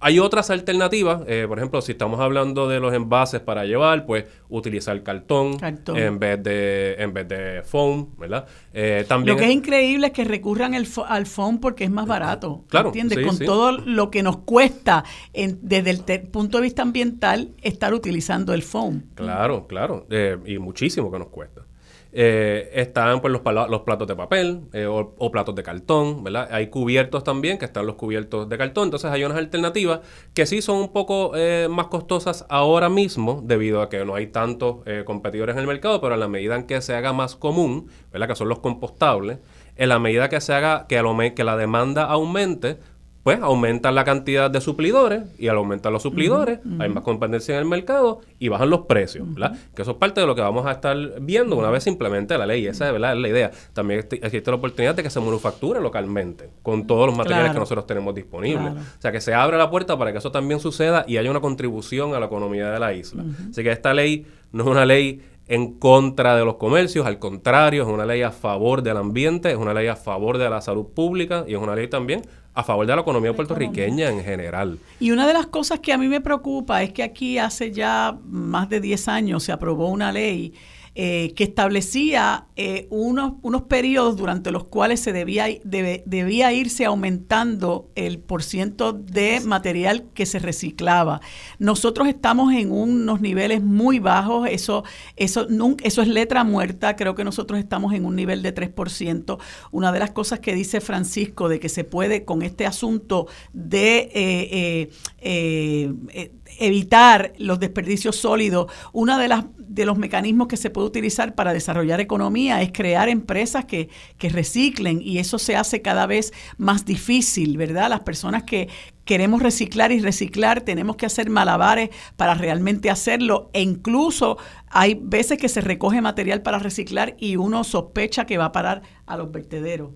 Hay otras alternativas, eh, por ejemplo, si estamos hablando de los envases para llevar, pues utilizar cartón, en vez de en vez de foam, ¿verdad? Eh, también lo que es increíble es que recurran el al foam porque es más barato, claro, ¿entiendes? Con todo lo que nos cuesta desde el punto de vista ambiental estar utilizando el foam. Claro, claro, eh, y muchísimo que nos cuesta. Eh, están pues los, los, platos de papel eh, o, platos de cartón, ¿verdad? Hay cubiertos también, que están los cubiertos de cartón. Entonces hay unas alternativas que sí son un poco eh, más costosas ahora mismo, debido a que no hay tantos competidores en el mercado, pero a la medida en que se haga más común, ¿verdad? Que son los compostables, en la medida que se haga que, que la demanda aumente, pues aumentan la cantidad de suplidores y al aumentar los suplidores hay más competencia en el mercado y bajan los precios, ¿verdad? Que eso es parte de lo que vamos a estar viendo una vez se implemente la ley. Esa ¿verdad? es la idea. También existe la oportunidad de que se manufacture localmente con todos los materiales que nosotros tenemos disponibles. O sea, que se abra la puerta para que eso también suceda y haya una contribución a la economía de la isla. Así que esta ley no es una ley en contra de los comercios, al contrario, es una ley a favor del ambiente, es una ley a favor de la salud pública y es una ley también a favor de la economía puertorriqueña en general. Y una de las cosas que a mí me preocupa es que aquí hace ya más de 10 años se aprobó una ley eh, que establecía eh, unos, unos periodos durante los cuales se debía, debía irse aumentando el porciento de material que se reciclaba. Nosotros estamos en unos niveles muy bajos, eso, eso, eso es letra muerta, creo que nosotros estamos en un nivel de 3%. Una de las cosas que dice Francisco de que se puede con este asunto de... Eh, eh evitar los desperdicios sólidos, uno de, las, de los mecanismos que se puede utilizar para desarrollar economía es crear empresas que, que reciclen y eso se hace cada vez más difícil, ¿verdad? Las personas que, queremos reciclar y reciclar, tenemos que hacer malabares para realmente hacerlo e incluso hay veces que se recoge material para reciclar y uno sospecha que va a parar a los vertederos.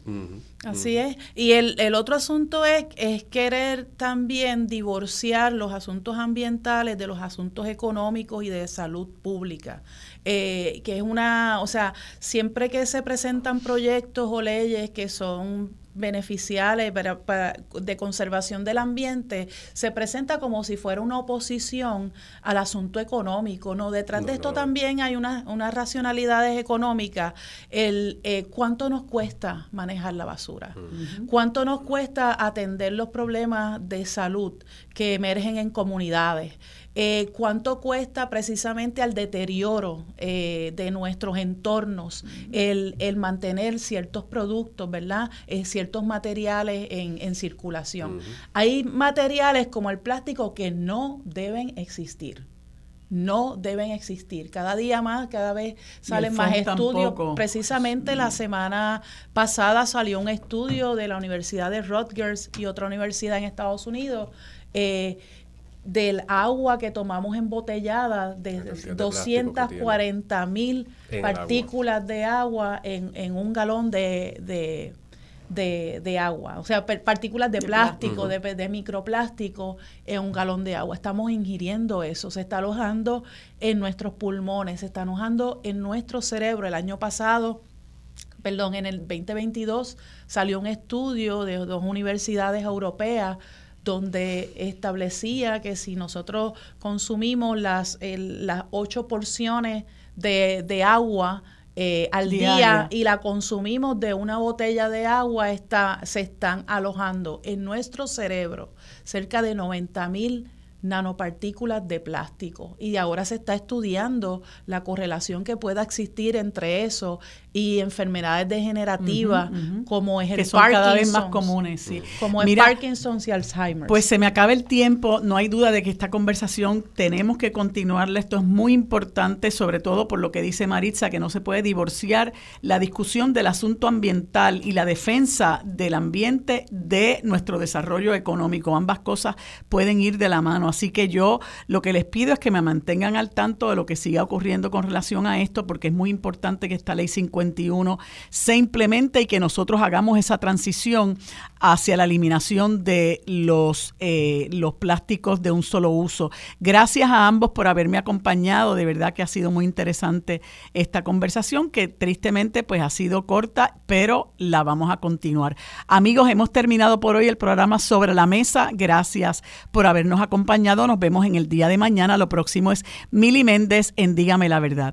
Así es. Y el, el otro asunto es, es, querer también divorciar los asuntos ambientales de los asuntos económicos y de salud pública. Eh, que es una, o sea, siempre que se presentan proyectos o leyes que son beneficiales para, de conservación del ambiente se presenta como si fuera una oposición al asunto económico no detrás de esto también hay unas racionalidades económicas. El eh, cuánto nos cuesta manejar la basura cuánto nos cuesta atender los problemas de salud que emergen en comunidades eh, cuánto cuesta precisamente al deterioro eh, de nuestros entornos el, mantener ciertos productos, ¿verdad? Eh, ciertos materiales en, circulación. Hay materiales como el plástico que no deben existir no deben existir. Cada día más, cada vez salen más estudios. Precisamente la semana pasada salió un estudio de la Universidad de Rutgers y otra universidad en Estados Unidos eh, del agua que tomamos embotellada, de 240 mil partículas de agua en, un galón de, de, agua, o sea, partículas de, plástico, de, de, microplástico en un galón de agua. Estamos ingiriendo eso, se está alojando en nuestros pulmones, se está alojando en nuestro cerebro. El año pasado, perdón, en el 2022 salió un estudio de dos universidades europeas donde establecía que si nosotros consumimos las, las ocho porciones de, agua eh, al día y la consumimos de una botella de agua, está, se están alojando en nuestro cerebro cerca de 90 mil nanopartículas de plástico. Y ahora se está estudiando la correlación que pueda existir entre eso y enfermedades degenerativas como es el que son cada vez más comunes, sí. Como el Parkinson y Alzheimer. Pues se me acaba el tiempo, no hay duda de que esta conversación tenemos que continuarla, esto es muy importante, sobre todo por lo que dice Maritza, que no se puede divorciar la discusión del asunto ambiental y la defensa del ambiente de nuestro desarrollo económico. Ambas cosas pueden ir de la mano Así que yo lo que les pido es que me mantengan al tanto de lo que siga ocurriendo con relación a esto, porque es muy importante que esta ley 51 se implemente y que nosotros hagamos esa transición hacia la eliminación de los, eh, los plásticos de un solo uso. Gracias a ambos por haberme acompañado, de verdad que ha sido muy interesante esta conversación que tristemente pues ha sido corta, pero la vamos a continuar. Amigos, hemos terminado por hoy el programa sobre la mesa. Gracias por habernos acompañado. Nos vemos en el día de mañana. Lo próximo es Mili Méndez en Dígame la verdad.